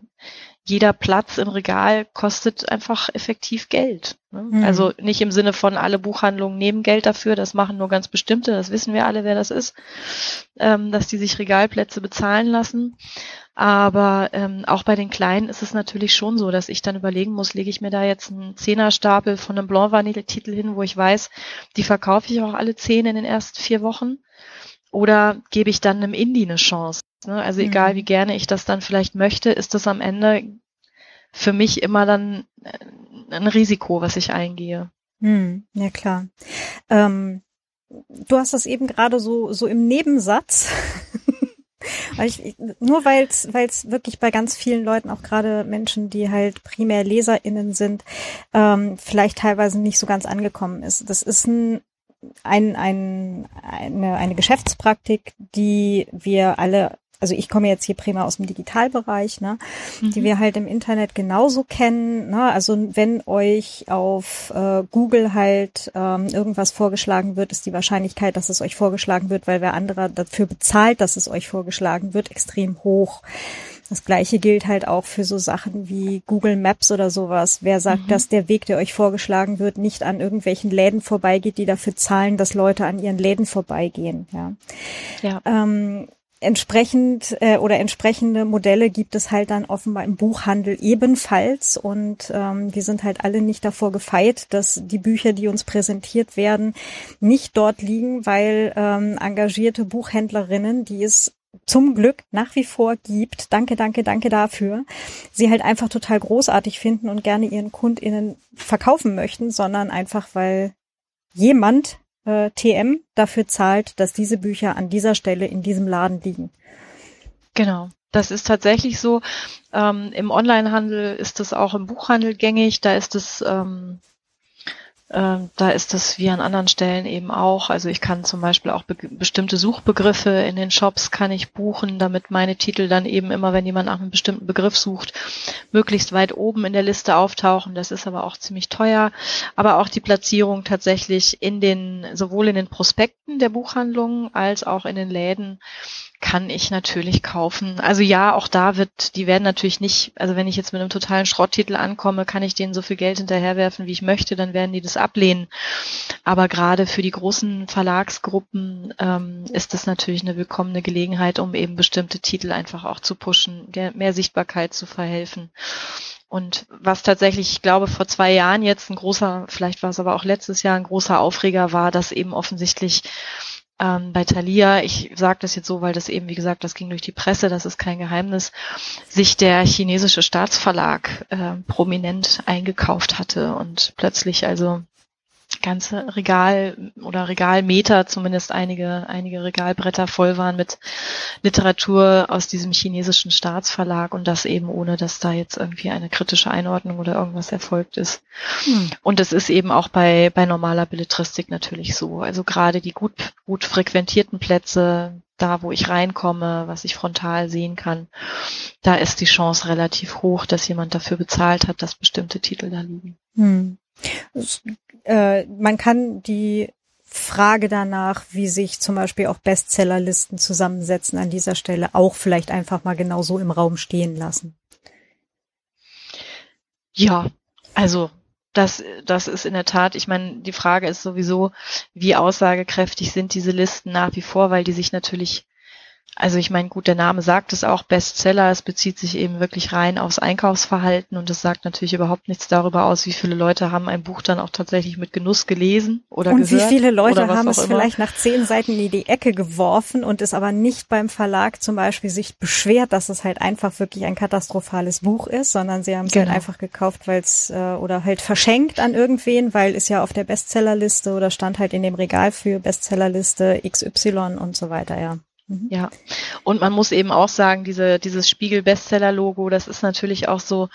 jeder Platz im Regal kostet einfach effektiv Geld. Ne? Mhm. Also nicht im Sinne von alle Buchhandlungen nehmen Geld dafür, das machen nur ganz bestimmte, das wissen wir alle, wer das ist, ähm, dass die sich Regalplätze bezahlen lassen. Aber ähm, auch bei den Kleinen ist es natürlich schon so, dass ich dann überlegen muss, lege ich mir da jetzt einen Zehnerstapel von einem Blanc Vanille Titel hin, wo ich weiß, die verkaufe ich auch alle zehn in den ersten vier Wochen. Oder gebe ich dann einem Indie eine Chance? Ne? Also mhm. egal, wie gerne ich das dann vielleicht möchte, ist das am Ende für mich immer dann äh, ein Risiko, was ich eingehe. Mhm. Ja, klar. Ähm, du hast das eben gerade so, so im Nebensatz. ich, nur weil es weil es wirklich bei ganz vielen Leuten, auch gerade Menschen, die halt primär LeserInnen sind, ähm, vielleicht teilweise nicht so ganz angekommen ist. Das ist ein ein, ein, eine, eine Geschäftspraktik, die wir alle also ich komme jetzt hier prima aus dem Digitalbereich, ne, mhm. die wir halt im Internet genauso kennen. Ne? Also wenn euch auf äh, Google halt ähm, irgendwas vorgeschlagen wird, ist die Wahrscheinlichkeit, dass es euch vorgeschlagen wird, weil wer anderer dafür bezahlt, dass es euch vorgeschlagen wird, extrem hoch. Das gleiche gilt halt auch für so Sachen wie Google Maps oder sowas. Wer sagt, mhm. dass der Weg, der euch vorgeschlagen wird, nicht an irgendwelchen Läden vorbeigeht, die dafür zahlen, dass Leute an ihren Läden vorbeigehen? Ja. ja. Ähm, entsprechend äh, oder entsprechende Modelle gibt es halt dann offenbar im Buchhandel ebenfalls. Und ähm, die sind halt alle nicht davor gefeit, dass die Bücher, die uns präsentiert werden, nicht dort liegen, weil ähm, engagierte Buchhändlerinnen, die es zum Glück nach wie vor gibt, danke, danke, danke dafür, sie halt einfach total großartig finden und gerne ihren KundInnen verkaufen möchten, sondern einfach, weil jemand äh, TM dafür zahlt, dass diese Bücher an dieser Stelle in diesem Laden liegen. Genau. Das ist tatsächlich so. Ähm, Im Onlinehandel ist es auch im Buchhandel gängig. Da ist es ähm, ähm, da ist das wie an anderen Stellen eben auch. Also ich kann zum Beispiel auch be bestimmte Suchbegriffe in den Shops kann ich buchen, damit meine Titel dann eben immer, wenn jemand nach einem bestimmten Begriff sucht, möglichst weit oben in der Liste auftauchen. Das ist aber auch ziemlich teuer. Aber auch die Platzierung tatsächlich in den, sowohl in den Prospekten der Buchhandlungen als auch in den Läden kann ich natürlich kaufen. Also ja, auch da wird, die werden natürlich nicht, also wenn ich jetzt mit einem totalen Schrotttitel ankomme, kann ich denen so viel Geld hinterherwerfen, wie ich möchte, dann werden die das ablehnen. Aber gerade für die großen Verlagsgruppen ähm, ist das natürlich eine willkommene Gelegenheit, um eben bestimmte Titel einfach auch zu pushen, mehr Sichtbarkeit zu verhelfen. Und was tatsächlich, ich glaube, vor zwei Jahren jetzt ein großer, vielleicht war es aber auch letztes Jahr ein großer Aufreger war, dass eben offensichtlich ähm, bei Thalia, ich sage das jetzt so, weil das eben, wie gesagt, das ging durch die Presse, das ist kein Geheimnis, sich der chinesische Staatsverlag äh, prominent eingekauft hatte und plötzlich also ganze Regal oder Regalmeter, zumindest einige, einige Regalbretter voll waren mit Literatur aus diesem chinesischen Staatsverlag und das eben ohne, dass da jetzt irgendwie eine kritische Einordnung oder irgendwas erfolgt ist. Hm. Und es ist eben auch bei, bei normaler Belletristik natürlich so. Also gerade die gut, gut frequentierten Plätze, da wo ich reinkomme, was ich frontal sehen kann, da ist die Chance relativ hoch, dass jemand dafür bezahlt hat, dass bestimmte Titel da liegen. Hm. Äh, man kann die Frage danach, wie sich zum Beispiel auch Bestsellerlisten zusammensetzen, an dieser Stelle auch vielleicht einfach mal genau so im Raum stehen lassen. Ja, also das, das ist in der Tat, ich meine, die Frage ist sowieso, wie aussagekräftig sind diese Listen nach wie vor, weil die sich natürlich also ich meine, gut, der Name sagt es auch, Bestseller, es bezieht sich eben wirklich rein aufs Einkaufsverhalten und es sagt natürlich überhaupt nichts darüber aus, wie viele Leute haben ein Buch dann auch tatsächlich mit Genuss gelesen oder und gehört. Und wie viele Leute haben es immer. vielleicht nach zehn Seiten in die Ecke geworfen und es aber nicht beim Verlag zum Beispiel sich beschwert, dass es halt einfach wirklich ein katastrophales Buch ist, sondern sie haben es halt genau. halt einfach gekauft, weil es äh, oder halt verschenkt an irgendwen, weil es ja auf der Bestsellerliste oder stand halt in dem Regal für Bestsellerliste XY und so weiter, ja. Mhm. Ja, und man muss eben auch sagen, diese, dieses Spiegel-Bestseller-Logo, das ist natürlich auch so,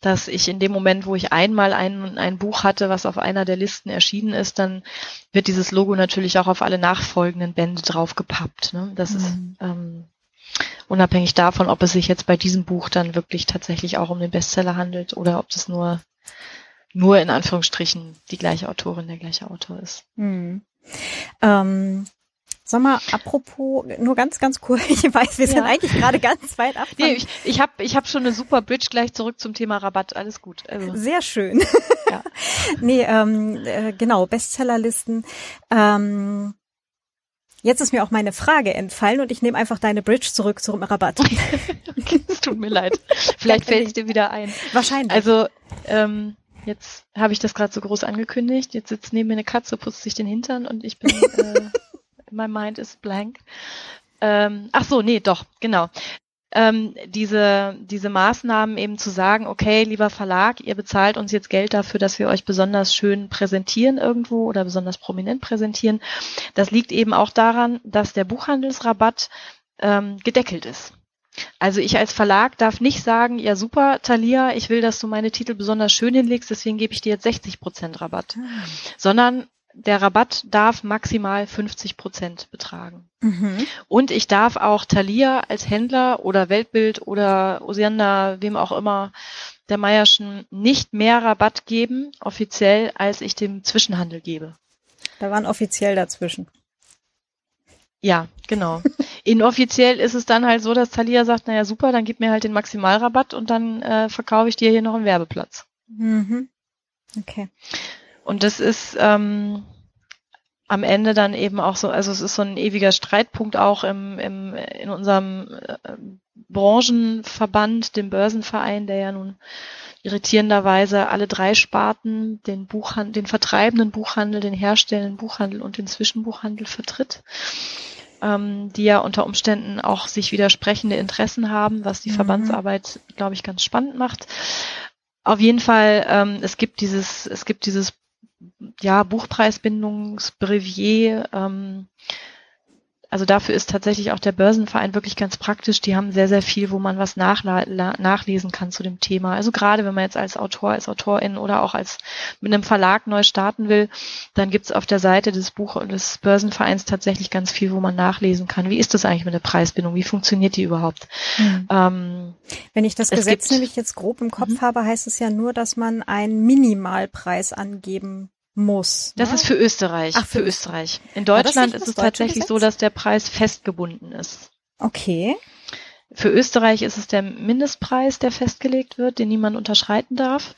dass ich in dem Moment, wo ich einmal ein, ein Buch hatte, was auf einer der Listen erschienen ist, dann wird dieses Logo natürlich auch auf alle nachfolgenden Bände draufgepappt. Ne? Das mhm. ist ähm, unabhängig davon, ob es sich jetzt bei diesem Buch dann wirklich tatsächlich auch um den Bestseller handelt oder ob das nur, nur in Anführungsstrichen die gleiche Autorin, der gleiche Autor ist. Mhm. Ähm, Sag mal, apropos, nur ganz, ganz cool, ich weiß, wir ja. sind eigentlich gerade ganz weit ab. Nee, ich ich habe ich hab schon eine super Bridge gleich zurück zum Thema Rabatt, alles gut. Also. Sehr schön. Ja. nee, ähm, äh, genau, Bestsellerlisten. Ähm, Jetzt ist mir auch meine Frage entfallen und ich nehme einfach deine Bridge zurück zum Rabatt. okay, es tut mir leid. Vielleicht fällt es dir wieder ein. Wahrscheinlich. Also ähm, jetzt habe ich das gerade so groß angekündigt. Jetzt sitzt neben mir eine Katze, putzt sich den Hintern und ich bin äh, my mind is blank. Ähm, ach so, nee, doch, genau. Ähm, diese, diese Maßnahmen eben zu sagen, okay, lieber Verlag, ihr bezahlt uns jetzt Geld dafür, dass wir euch besonders schön präsentieren irgendwo oder besonders prominent präsentieren. Das liegt eben auch daran, dass der Buchhandelsrabatt ähm, gedeckelt ist. Also ich als Verlag darf nicht sagen, ja super, Thalia, ich will, dass du meine Titel besonders schön hinlegst, deswegen gebe ich dir jetzt 60 Prozent Rabatt. Mhm. Sondern der Rabatt darf maximal 50 Prozent betragen. Mhm. Und ich darf auch Thalia als Händler oder Weltbild oder Osiander, wem auch immer, der Meierschen nicht mehr Rabatt geben, offiziell, als ich dem Zwischenhandel gebe. Da waren offiziell dazwischen. Ja, genau. Inoffiziell ist es dann halt so, dass Thalia sagt, naja super, dann gib mir halt den Maximalrabatt und dann äh, verkaufe ich dir hier noch einen Werbeplatz. Mhm. Okay. Und das ist ähm, am Ende dann eben auch so, also es ist so ein ewiger Streitpunkt auch im, im, in unserem äh, Branchenverband, dem Börsenverein, der ja nun irritierenderweise alle drei Sparten, den Buchhandel, den vertreibenden Buchhandel, den herstellenden Buchhandel und den Zwischenbuchhandel vertritt, ähm, die ja unter Umständen auch sich widersprechende Interessen haben, was die mhm. Verbandsarbeit, glaube ich, ganz spannend macht. Auf jeden Fall, ähm, es gibt dieses, es gibt dieses ja, Buchpreisbindungsbrevier. Ähm, also dafür ist tatsächlich auch der Börsenverein wirklich ganz praktisch. Die haben sehr, sehr viel, wo man was nachlesen kann zu dem Thema. Also gerade wenn man jetzt als Autor, als Autorin oder auch als mit einem Verlag neu starten will, dann gibt's auf der Seite des Buch des Börsenvereins tatsächlich ganz viel, wo man nachlesen kann. Wie ist das eigentlich mit der Preisbindung? Wie funktioniert die überhaupt? Mhm. Ähm, wenn ich das Gesetz gibt, nämlich jetzt grob im Kopf mhm. habe, heißt es ja nur, dass man einen Minimalpreis angeben muss. Das ne? ist für Österreich. Ach, für, für Österreich. In Deutschland ist es tatsächlich Gesetz? so, dass der Preis festgebunden ist. Okay. Für Österreich ist es der Mindestpreis, der festgelegt wird, den niemand unterschreiten darf.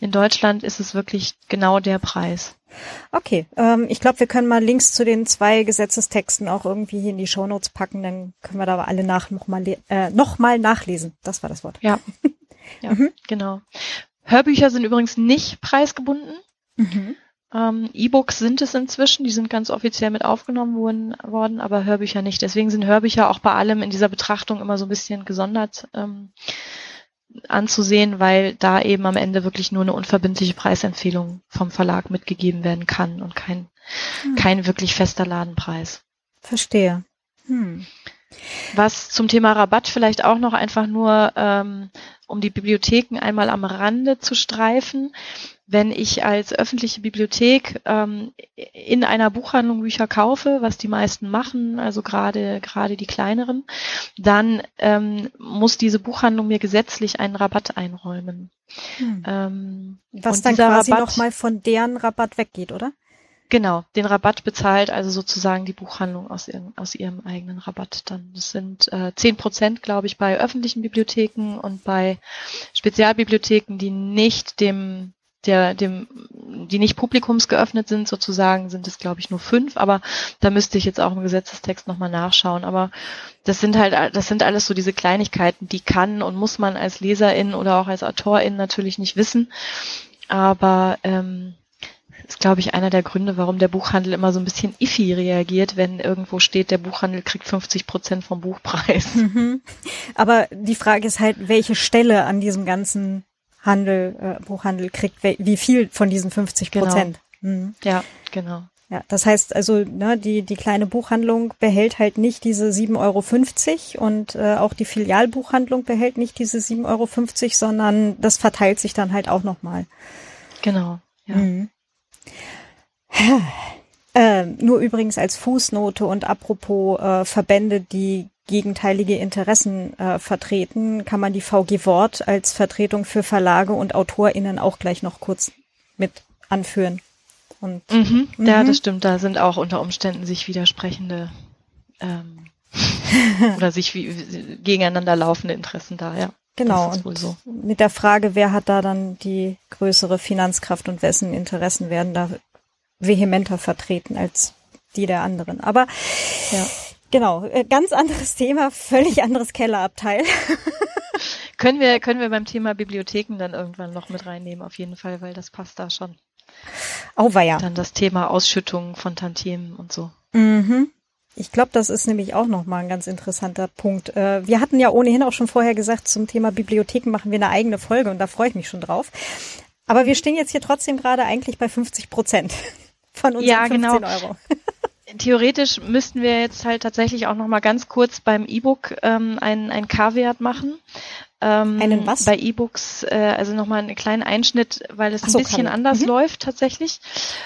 In Deutschland ist es wirklich genau der Preis. Okay, ähm, ich glaube, wir können mal Links zu den zwei Gesetzestexten auch irgendwie hier in die Shownotes packen, dann können wir da alle nach nochmal äh, noch mal nachlesen. Das war das Wort. Ja, ja mhm. genau. Hörbücher sind übrigens nicht preisgebunden. Mhm. Ähm, E-Books sind es inzwischen, die sind ganz offiziell mit aufgenommen worden, worden, aber Hörbücher nicht. Deswegen sind Hörbücher auch bei allem in dieser Betrachtung immer so ein bisschen gesondert. Ähm, anzusehen, weil da eben am Ende wirklich nur eine unverbindliche Preisempfehlung vom Verlag mitgegeben werden kann und kein, hm. kein wirklich fester Ladenpreis. Verstehe. Hm. Was zum Thema Rabatt vielleicht auch noch einfach nur, ähm, um die Bibliotheken einmal am Rande zu streifen. Wenn ich als öffentliche Bibliothek ähm, in einer Buchhandlung Bücher kaufe, was die meisten machen, also gerade gerade die kleineren, dann ähm, muss diese Buchhandlung mir gesetzlich einen Rabatt einräumen. Hm. Ähm, was dann quasi nochmal von deren Rabatt weggeht, oder? Genau, den Rabatt bezahlt also sozusagen die Buchhandlung aus ihrem, aus ihrem eigenen Rabatt dann. Das sind äh, zehn äh, Prozent, glaube ich, bei öffentlichen Bibliotheken und bei Spezialbibliotheken, die nicht dem der dem die nicht publikumsgeöffnet sind sozusagen sind es glaube ich nur fünf aber da müsste ich jetzt auch im Gesetzestext nochmal nachschauen aber das sind halt das sind alles so diese Kleinigkeiten die kann und muss man als Leserin oder auch als Autorin natürlich nicht wissen aber ähm, ist, glaube ich, einer der Gründe, warum der Buchhandel immer so ein bisschen iffy reagiert, wenn irgendwo steht, der Buchhandel kriegt 50 Prozent vom Buchpreis. Mhm. Aber die Frage ist halt, welche Stelle an diesem ganzen Handel, äh, Buchhandel kriegt, wie viel von diesen 50 Prozent. Genau. Mhm. Ja, genau. Ja, das heißt also, ne, die, die kleine Buchhandlung behält halt nicht diese 7,50 Euro und äh, auch die Filialbuchhandlung behält nicht diese 7,50 Euro, sondern das verteilt sich dann halt auch nochmal. Genau, ja. Mhm. Äh, nur übrigens als Fußnote und apropos äh, Verbände, die gegenteilige Interessen äh, vertreten, kann man die VG Wort als Vertretung für Verlage und AutorInnen auch gleich noch kurz mit anführen. Und, mhm, mhm. Ja, das stimmt. Da sind auch unter Umständen sich widersprechende ähm, oder sich wie, gegeneinander laufende Interessen da, ja. Genau. Und so. mit der Frage, wer hat da dann die größere Finanzkraft und wessen Interessen werden da vehementer vertreten als die der anderen. Aber ja. Genau, äh, ganz anderes Thema, völlig anderes Kellerabteil. können wir, können wir beim Thema Bibliotheken dann irgendwann noch mit reinnehmen, auf jeden Fall, weil das passt da schon. Auweia. Dann das Thema Ausschüttung von Tantiemen und so. Mhm. Ich glaube, das ist nämlich auch nochmal ein ganz interessanter Punkt. Äh, wir hatten ja ohnehin auch schon vorher gesagt, zum Thema Bibliotheken machen wir eine eigene Folge und da freue ich mich schon drauf. Aber wir stehen jetzt hier trotzdem gerade eigentlich bei 50 Prozent von unseren ja, 15 genau. Euro. Theoretisch müssten wir jetzt halt tatsächlich auch nochmal ganz kurz beim E-Book ähm, einen, einen K-Wert machen. Ähm, einen was? Bei E-Books, äh, also nochmal einen kleinen Einschnitt, weil es so, ein bisschen anders mhm. läuft tatsächlich.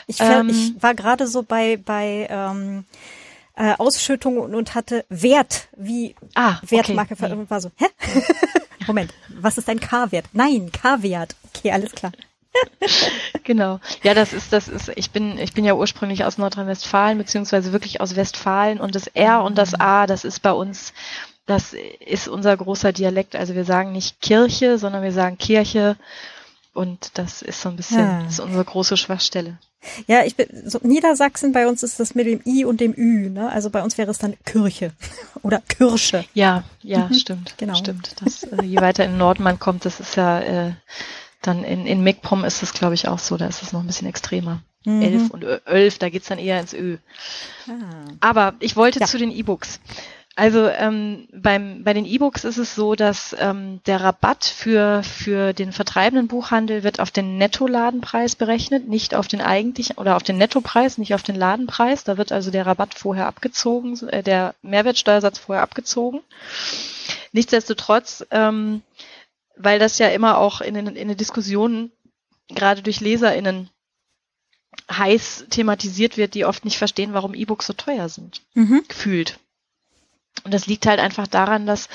Ich, ähm, ich war gerade so bei, bei ähm, äh, Ausschüttung und, und hatte Wert, wie ah, Wertmarke okay. war so, hä? Moment, was ist ein K-Wert? Nein, K-Wert. Okay, alles klar. genau. Ja, das ist, das ist, ich bin, ich bin ja ursprünglich aus Nordrhein-Westfalen, beziehungsweise wirklich aus Westfalen und das R und das A, das ist bei uns, das ist unser großer Dialekt. Also wir sagen nicht Kirche, sondern wir sagen Kirche und das ist so ein bisschen, ja. das ist unsere große Schwachstelle. Ja, ich bin so Niedersachsen bei uns ist das mit dem I und dem Ü, ne? Also bei uns wäre es dann Kirche oder Kirsche. Ja, ja, mhm. stimmt. Genau. Stimmt. Das, äh, je weiter in den Norden man kommt, das ist ja äh, dann in, in MIGPOM ist es, glaube ich, auch so, da ist es noch ein bisschen extremer. Mhm. Elf und Ölf, da geht's dann eher ins Ö. Ah. Aber ich wollte ja. zu den E-Books. Also ähm, beim, bei den E-Books ist es so, dass ähm, der Rabatt für, für den vertreibenden Buchhandel wird auf den Nettoladenpreis berechnet, nicht auf den eigentlichen oder auf den Nettopreis, nicht auf den Ladenpreis. Da wird also der Rabatt vorher abgezogen, äh, der Mehrwertsteuersatz vorher abgezogen. Nichtsdestotrotz, ähm, weil das ja immer auch in, in, in den Diskussionen gerade durch LeserInnen heiß thematisiert wird, die oft nicht verstehen, warum E-Books so teuer sind. Mhm. Gefühlt. Und das liegt halt einfach daran, dass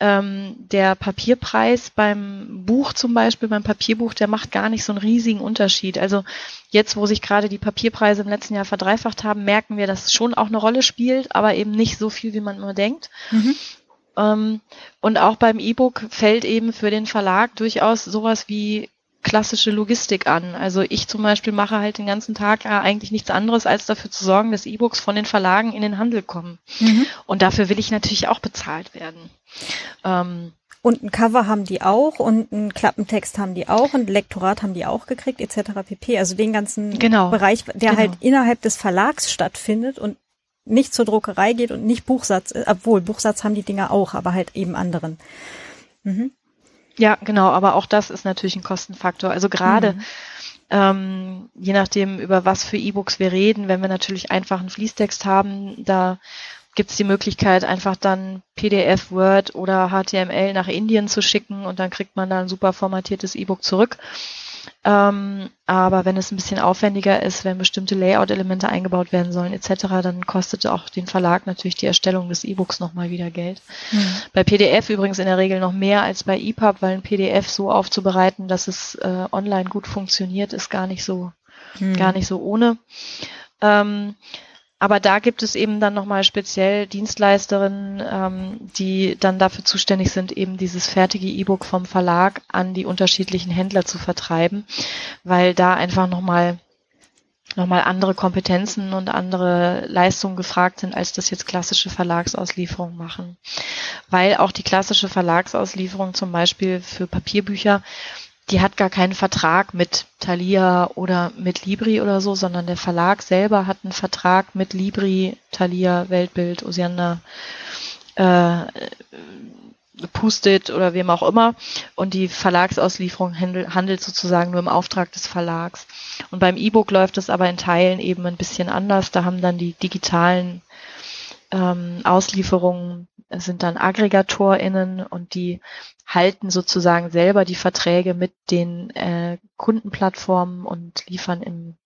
ähm, der Papierpreis beim Buch zum Beispiel, beim Papierbuch, der macht gar nicht so einen riesigen Unterschied. Also jetzt, wo sich gerade die Papierpreise im letzten Jahr verdreifacht haben, merken wir, dass es schon auch eine Rolle spielt, aber eben nicht so viel, wie man immer denkt. Mhm. Ähm, und auch beim E-Book fällt eben für den Verlag durchaus sowas wie klassische Logistik an. Also ich zum Beispiel mache halt den ganzen Tag ja eigentlich nichts anderes, als dafür zu sorgen, dass E-Books von den Verlagen in den Handel kommen. Mhm. Und dafür will ich natürlich auch bezahlt werden. Ähm, und ein Cover haben die auch und einen Klappentext haben die auch und ein Lektorat haben die auch gekriegt, etc. pp. Also den ganzen genau, Bereich, der genau. halt innerhalb des Verlags stattfindet und nicht zur Druckerei geht und nicht Buchsatz, obwohl Buchsatz haben die Dinger auch, aber halt eben anderen. Mhm. Ja, genau, aber auch das ist natürlich ein Kostenfaktor. Also gerade mhm. ähm, je nachdem, über was für E-Books wir reden, wenn wir natürlich einfach einen Fließtext haben, da gibt es die Möglichkeit, einfach dann PDF, Word oder HTML nach Indien zu schicken und dann kriegt man da ein super formatiertes E-Book zurück. Ähm, aber wenn es ein bisschen aufwendiger ist, wenn bestimmte Layout-Elemente eingebaut werden sollen etc., dann kostet auch den Verlag natürlich die Erstellung des E-Books nochmal wieder Geld. Mhm. Bei PDF übrigens in der Regel noch mehr als bei EPUB, weil ein PDF so aufzubereiten, dass es äh, online gut funktioniert, ist gar nicht so, mhm. gar nicht so ohne. Ähm, aber da gibt es eben dann nochmal speziell Dienstleisterinnen, ähm, die dann dafür zuständig sind, eben dieses fertige E-Book vom Verlag an die unterschiedlichen Händler zu vertreiben, weil da einfach nochmal nochmal andere Kompetenzen und andere Leistungen gefragt sind, als das jetzt klassische Verlagsauslieferungen machen. Weil auch die klassische Verlagsauslieferung zum Beispiel für Papierbücher die hat gar keinen Vertrag mit Thalia oder mit Libri oder so, sondern der Verlag selber hat einen Vertrag mit Libri, Thalia, Weltbild, Osiander, äh, Pustet oder wem auch immer. Und die Verlagsauslieferung handelt, sozusagen nur im Auftrag des Verlags. Und beim E-Book läuft es aber in Teilen eben ein bisschen anders. Da haben dann die digitalen ähm, Auslieferungen sind dann AggregatorInnen und die halten sozusagen selber die Verträge mit den äh, Kundenplattformen und liefern im,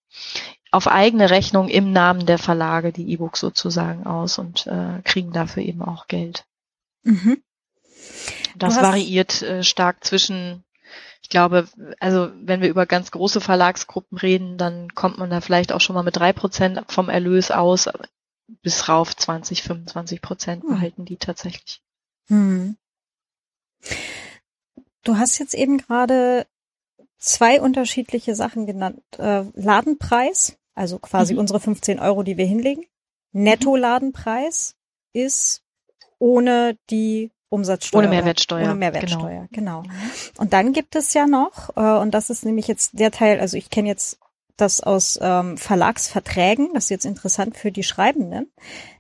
auf eigene Rechnung im Namen der Verlage die E-Books sozusagen aus und äh, kriegen dafür eben auch Geld. Mhm. Das variiert äh, stark zwischen, ich glaube, also wenn wir über ganz große Verlagsgruppen reden, dann kommt man da vielleicht auch schon mal mit drei Prozent vom Erlös aus bis rauf 20, 25 Prozent hm. behalten die tatsächlich. Hm. Du hast jetzt eben gerade zwei unterschiedliche Sachen genannt. Äh, Ladenpreis, also quasi mhm. unsere 15 Euro, die wir hinlegen. Netto-Ladenpreis ist ohne die Umsatzsteuer. Ohne Mehrwertsteuer. Ohne Mehrwertsteuer, genau. genau. Und dann gibt es ja noch, äh, und das ist nämlich jetzt der Teil, also ich kenne jetzt das aus ähm, Verlagsverträgen, das ist jetzt interessant für die Schreibenden.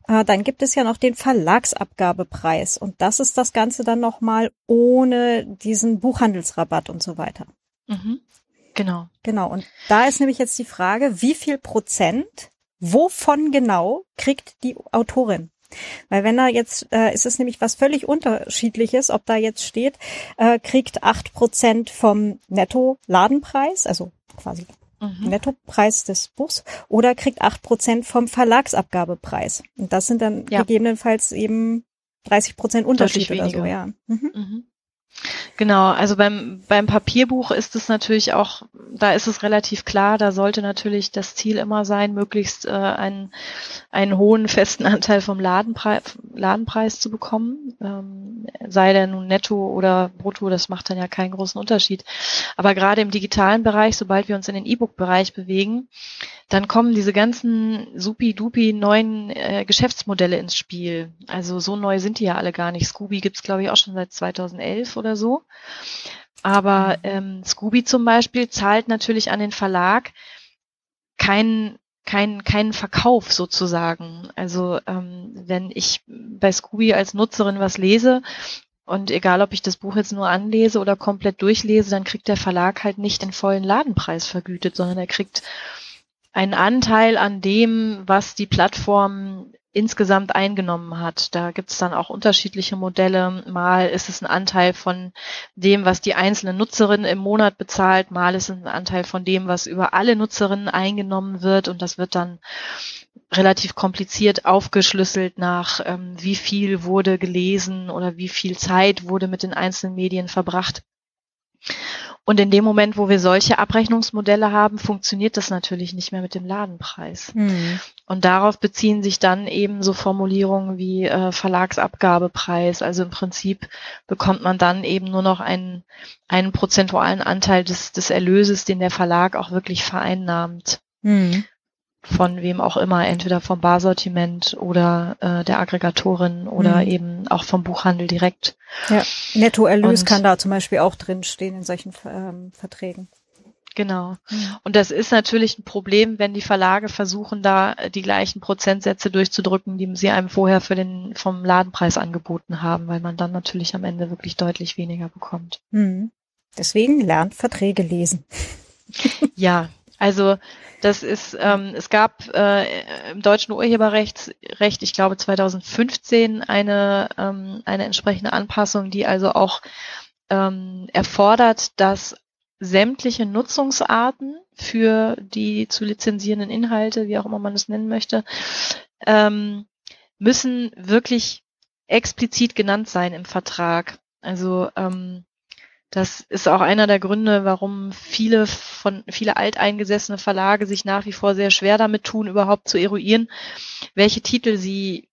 Äh, dann gibt es ja noch den Verlagsabgabepreis und das ist das Ganze dann nochmal ohne diesen Buchhandelsrabatt und so weiter. Mhm. Genau. Genau. Und da ist nämlich jetzt die Frage, wie viel Prozent, wovon genau kriegt die Autorin? Weil wenn da jetzt, äh, ist es nämlich was völlig unterschiedliches, ob da jetzt steht, äh, kriegt acht Prozent vom Netto-Ladenpreis, also quasi mhm. Nettopreis des Buchs oder kriegt acht Prozent vom Verlagsabgabepreis. Und das sind dann ja. gegebenenfalls eben 30 Prozent Unterschied oder so, ja. Mhm. Mhm. Genau, also beim, beim Papierbuch ist es natürlich auch, da ist es relativ klar, da sollte natürlich das Ziel immer sein, möglichst äh, einen, einen hohen festen Anteil vom Ladenpreis, Ladenpreis zu bekommen. Ähm, sei der nun netto oder brutto, das macht dann ja keinen großen Unterschied. Aber gerade im digitalen Bereich, sobald wir uns in den E-Book-Bereich bewegen, dann kommen diese ganzen supi-dupi neuen äh, Geschäftsmodelle ins Spiel. Also so neu sind die ja alle gar nicht. Scooby gibt's glaube ich, auch schon seit 2011 oder so. Aber mhm. ähm, Scooby zum Beispiel zahlt natürlich an den Verlag keinen keinen keinen Verkauf sozusagen. Also ähm, wenn ich bei Scooby als Nutzerin was lese und egal, ob ich das Buch jetzt nur anlese oder komplett durchlese, dann kriegt der Verlag halt nicht den vollen Ladenpreis vergütet, sondern er kriegt einen Anteil an dem, was die Plattform insgesamt eingenommen hat. Da gibt es dann auch unterschiedliche Modelle. Mal ist es ein Anteil von dem, was die einzelne Nutzerin im Monat bezahlt, mal ist es ein Anteil von dem, was über alle Nutzerinnen eingenommen wird und das wird dann relativ kompliziert aufgeschlüsselt nach, ähm, wie viel wurde gelesen oder wie viel Zeit wurde mit den einzelnen Medien verbracht. Und in dem Moment, wo wir solche Abrechnungsmodelle haben, funktioniert das natürlich nicht mehr mit dem Ladenpreis. Mhm. Und darauf beziehen sich dann eben so Formulierungen wie äh, Verlagsabgabepreis. Also im Prinzip bekommt man dann eben nur noch einen, einen prozentualen Anteil des, des Erlöses, den der Verlag auch wirklich vereinnahmt. Mhm von wem auch immer, entweder vom Barsortiment oder äh, der Aggregatorin oder mhm. eben auch vom Buchhandel direkt. Ja, Nettoerlös Und, kann da zum Beispiel auch drinstehen in solchen ähm, Verträgen. Genau. Mhm. Und das ist natürlich ein Problem, wenn die Verlage versuchen, da die gleichen Prozentsätze durchzudrücken, die sie einem vorher für den vom Ladenpreis angeboten haben, weil man dann natürlich am Ende wirklich deutlich weniger bekommt. Mhm. Deswegen lernt Verträge lesen. ja, also das ist, ähm, es gab äh, im deutschen Urheberrecht, Recht, ich glaube 2015, eine, ähm, eine entsprechende Anpassung, die also auch ähm, erfordert, dass sämtliche Nutzungsarten für die zu lizenzierenden Inhalte, wie auch immer man es nennen möchte, ähm, müssen wirklich explizit genannt sein im Vertrag. Also ähm, das ist auch einer der Gründe, warum viele von viele alteingesessene Verlage sich nach wie vor sehr schwer damit tun, überhaupt zu eruieren, welche Titel sie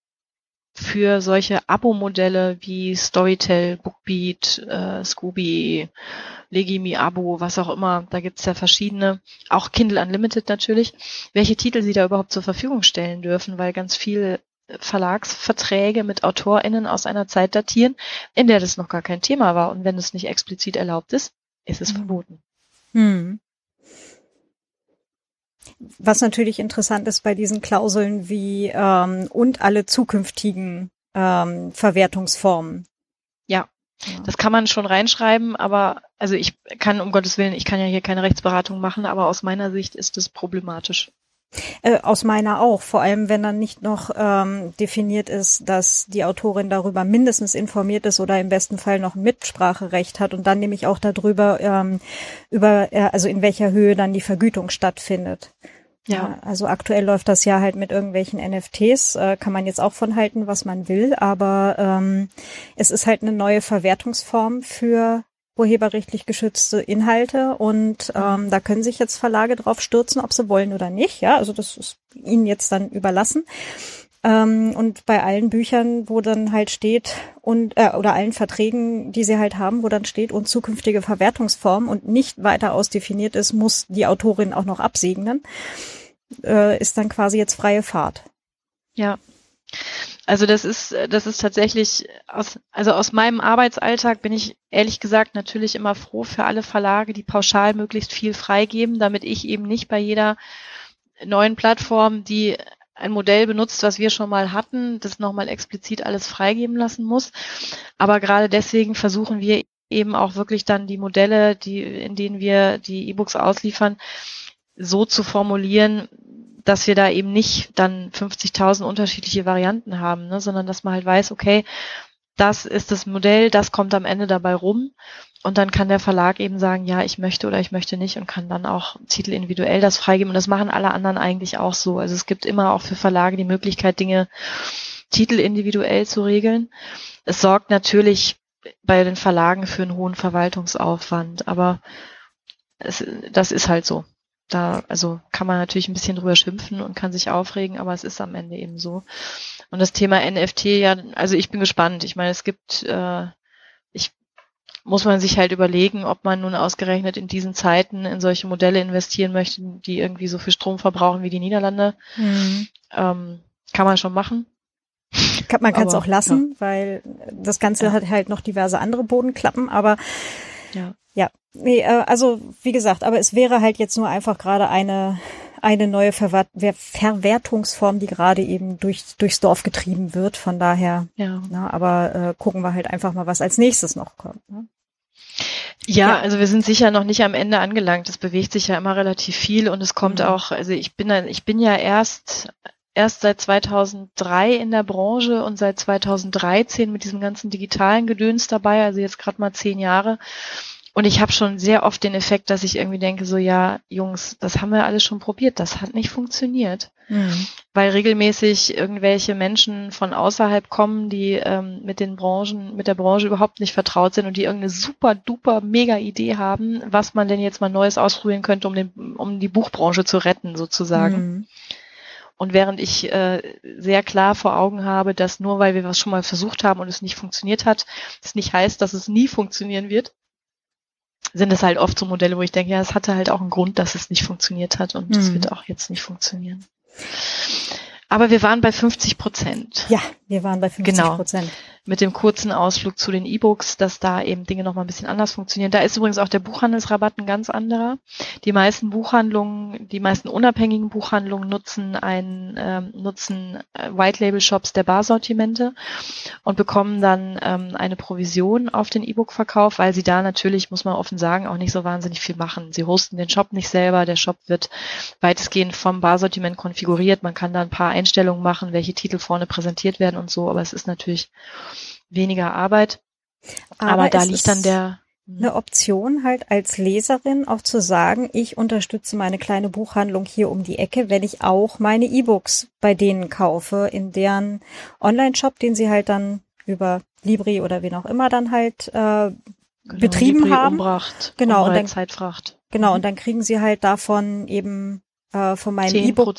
für solche Abo-Modelle wie Storytel, Bookbeat, äh, Scooby, Legimi Abo, was auch immer, da gibt's ja verschiedene, auch Kindle Unlimited natürlich, welche Titel sie da überhaupt zur Verfügung stellen dürfen, weil ganz viele Verlagsverträge mit AutorInnen aus einer Zeit datieren, in der das noch gar kein Thema war. Und wenn es nicht explizit erlaubt ist, ist es mhm. verboten. Hm. Was natürlich interessant ist bei diesen Klauseln wie ähm, und alle zukünftigen ähm, Verwertungsformen. Ja, das kann man schon reinschreiben, aber also ich kann um Gottes Willen, ich kann ja hier keine Rechtsberatung machen, aber aus meiner Sicht ist es problematisch. Äh, aus meiner auch, vor allem wenn dann nicht noch ähm, definiert ist, dass die Autorin darüber mindestens informiert ist oder im besten Fall noch Mitspracherecht hat und dann nämlich auch darüber, ähm, über, äh, also in welcher Höhe dann die Vergütung stattfindet. Ja. Also aktuell läuft das ja halt mit irgendwelchen NFTs, äh, kann man jetzt auch von halten, was man will, aber ähm, es ist halt eine neue Verwertungsform für urheberrechtlich geschützte Inhalte und ähm, da können sich jetzt Verlage drauf stürzen, ob sie wollen oder nicht. Ja, also das ist ihnen jetzt dann überlassen. Ähm, und bei allen Büchern, wo dann halt steht und äh, oder allen Verträgen, die sie halt haben, wo dann steht und zukünftige Verwertungsform und nicht weiter ausdefiniert ist, muss die Autorin auch noch absegnen, äh, ist dann quasi jetzt freie Fahrt. Ja, also das ist, das ist tatsächlich aus, also aus meinem Arbeitsalltag bin ich ehrlich gesagt natürlich immer froh für alle Verlage, die pauschal möglichst viel freigeben, damit ich eben nicht bei jeder neuen Plattform, die ein Modell benutzt, was wir schon mal hatten, das nochmal explizit alles freigeben lassen muss. Aber gerade deswegen versuchen wir eben auch wirklich dann die Modelle, die, in denen wir die E-Books ausliefern, so zu formulieren, dass wir da eben nicht dann 50.000 unterschiedliche Varianten haben, ne, sondern dass man halt weiß, okay, das ist das Modell, das kommt am Ende dabei rum. Und dann kann der Verlag eben sagen, ja, ich möchte oder ich möchte nicht und kann dann auch Titel individuell das freigeben. Und das machen alle anderen eigentlich auch so. Also es gibt immer auch für Verlage die Möglichkeit, Dinge, Titel individuell zu regeln. Es sorgt natürlich bei den Verlagen für einen hohen Verwaltungsaufwand, aber es, das ist halt so da, also kann man natürlich ein bisschen drüber schimpfen und kann sich aufregen, aber es ist am Ende eben so. Und das Thema NFT, ja, also ich bin gespannt. Ich meine, es gibt, äh, ich muss man sich halt überlegen, ob man nun ausgerechnet in diesen Zeiten in solche Modelle investieren möchte, die irgendwie so viel Strom verbrauchen wie die Niederlande. Mhm. Ähm, kann man schon machen. Man kann es auch lassen, ja. weil das Ganze ja. hat halt noch diverse andere Bodenklappen, aber ja. Ja, nee, äh, also wie gesagt, aber es wäre halt jetzt nur einfach gerade eine eine neue Verwert Verwertungsform, die gerade eben durch, durchs Dorf getrieben wird. Von daher, ja. Na, aber äh, gucken wir halt einfach mal, was als nächstes noch kommt. Ne? Ja, ja, also wir sind sicher noch nicht am Ende angelangt. Es bewegt sich ja immer relativ viel und es kommt mhm. auch, also ich bin ich bin ja erst erst seit 2003 in der Branche und seit 2013 mit diesem ganzen digitalen Gedöns dabei, also jetzt gerade mal zehn Jahre. Und ich habe schon sehr oft den Effekt, dass ich irgendwie denke, so ja, Jungs, das haben wir alles schon probiert, das hat nicht funktioniert. Mhm. Weil regelmäßig irgendwelche Menschen von außerhalb kommen, die ähm, mit den Branchen, mit der Branche überhaupt nicht vertraut sind und die irgendeine super duper mega Idee haben, was man denn jetzt mal Neues ausprobieren könnte, um den, um die Buchbranche zu retten, sozusagen. Mhm. Und während ich äh, sehr klar vor Augen habe, dass nur weil wir was schon mal versucht haben und es nicht funktioniert hat, das nicht heißt, dass es nie funktionieren wird, sind es halt oft so Modelle, wo ich denke, ja, es hatte halt auch einen Grund, dass es nicht funktioniert hat und es mhm. wird auch jetzt nicht funktionieren. Aber wir waren bei 50 Prozent. Ja, wir waren bei 50 genau. Prozent. Genau. mit dem kurzen Ausflug zu den E-Books, dass da eben Dinge nochmal ein bisschen anders funktionieren. Da ist übrigens auch der Buchhandelsrabatt ein ganz anderer. Die meisten Buchhandlungen, die meisten unabhängigen Buchhandlungen nutzen ein, ähm, nutzen äh, White Label Shops der Barsortimente und bekommen dann ähm, eine Provision auf den E-Book-Verkauf, weil sie da natürlich, muss man offen sagen, auch nicht so wahnsinnig viel machen. Sie hosten den Shop nicht selber, der Shop wird weitestgehend vom Barsortiment konfiguriert. Man kann da ein paar Einstellungen machen, welche Titel vorne präsentiert werden und so, aber es ist natürlich weniger Arbeit. Aber, aber da liegt dann der hm. eine Option halt als Leserin auch zu sagen, ich unterstütze meine kleine Buchhandlung hier um die Ecke, wenn ich auch meine E-Books bei denen kaufe, in deren Online-Shop, den sie halt dann über Libri oder wen auch immer dann halt äh, genau, betrieben Libri haben. Umbracht, genau und dann Zeitfracht. Genau und dann kriegen sie halt davon eben äh, von meinem E-Book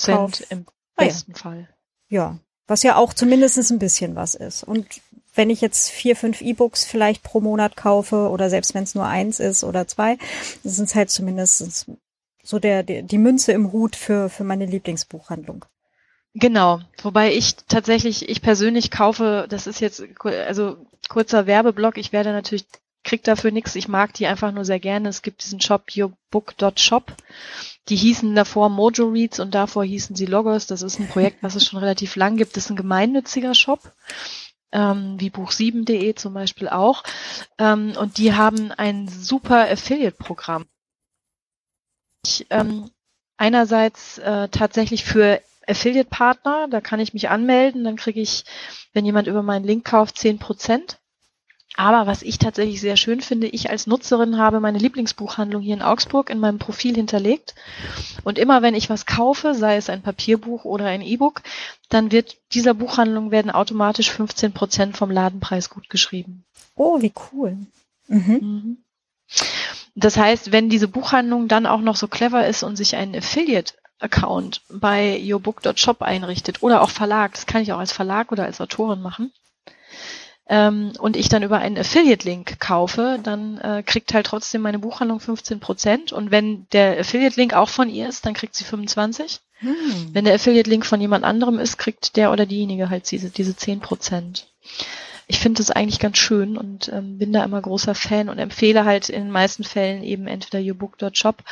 im besten ah, ja. Fall. Ja, was ja auch zumindestens ein bisschen was ist und wenn ich jetzt vier, fünf E-Books vielleicht pro Monat kaufe oder selbst wenn es nur eins ist oder zwei, sind es halt zumindest so der, der, die Münze im Hut für, für meine Lieblingsbuchhandlung. Genau, wobei ich tatsächlich, ich persönlich kaufe, das ist jetzt, also kurzer Werbeblock, ich werde natürlich, krieg dafür nichts, ich mag die einfach nur sehr gerne. Es gibt diesen Shop yourbook.shop. Die hießen davor Mojo Reads und davor hießen sie Logos. Das ist ein Projekt, was es schon relativ lang gibt. Das ist ein gemeinnütziger Shop ähm, wie Buch7.de zum Beispiel auch. Ähm, und die haben ein super Affiliate-Programm. Ähm, einerseits äh, tatsächlich für Affiliate-Partner, da kann ich mich anmelden, dann kriege ich, wenn jemand über meinen Link kauft, zehn Prozent. Aber was ich tatsächlich sehr schön finde, ich als Nutzerin habe meine Lieblingsbuchhandlung hier in Augsburg in meinem Profil hinterlegt. Und immer wenn ich was kaufe, sei es ein Papierbuch oder ein E-Book, dann wird dieser Buchhandlung werden automatisch 15 Prozent vom Ladenpreis gut geschrieben. Oh, wie cool. Mhm. Mhm. Das heißt, wenn diese Buchhandlung dann auch noch so clever ist und sich einen Affiliate Account bei yourbook.shop einrichtet oder auch Verlag, das kann ich auch als Verlag oder als Autorin machen, ähm, und ich dann über einen Affiliate-Link kaufe, dann äh, kriegt halt trotzdem meine Buchhandlung 15 Prozent. Und wenn der Affiliate-Link auch von ihr ist, dann kriegt sie 25. Hm. Wenn der Affiliate-Link von jemand anderem ist, kriegt der oder diejenige halt diese, diese 10 Prozent. Ich finde das eigentlich ganz schön und ähm, bin da immer großer Fan und empfehle halt in den meisten Fällen eben entweder yourbook.shop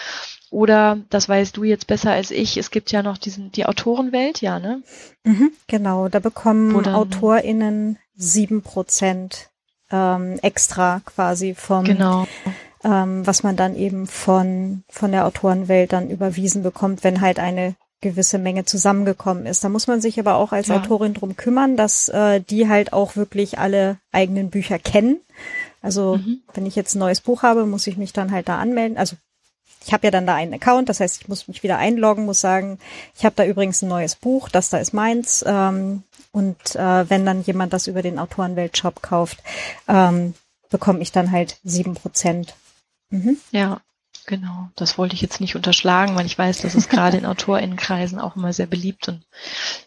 oder, das weißt du jetzt besser als ich, es gibt ja noch diesen, die Autorenwelt, ja, ne? Mhm, genau, da bekommen AutorInnen sieben Prozent ähm, extra quasi vom, genau. ähm, was man dann eben von, von der Autorenwelt dann überwiesen bekommt, wenn halt eine gewisse Menge zusammengekommen ist. Da muss man sich aber auch als ja. Autorin drum kümmern, dass äh, die halt auch wirklich alle eigenen Bücher kennen. Also mhm. wenn ich jetzt ein neues Buch habe, muss ich mich dann halt da anmelden. Also ich habe ja dann da einen Account, das heißt, ich muss mich wieder einloggen, muss sagen, ich habe da übrigens ein neues Buch, das da ist meins. Ähm, und äh, wenn dann jemand das über den Autorenwelt-Shop kauft, ähm, bekomme ich dann halt sieben Prozent. Mhm. Ja, genau. Das wollte ich jetzt nicht unterschlagen, weil ich weiß, dass es gerade in AutorInnenkreisen auch immer sehr beliebt und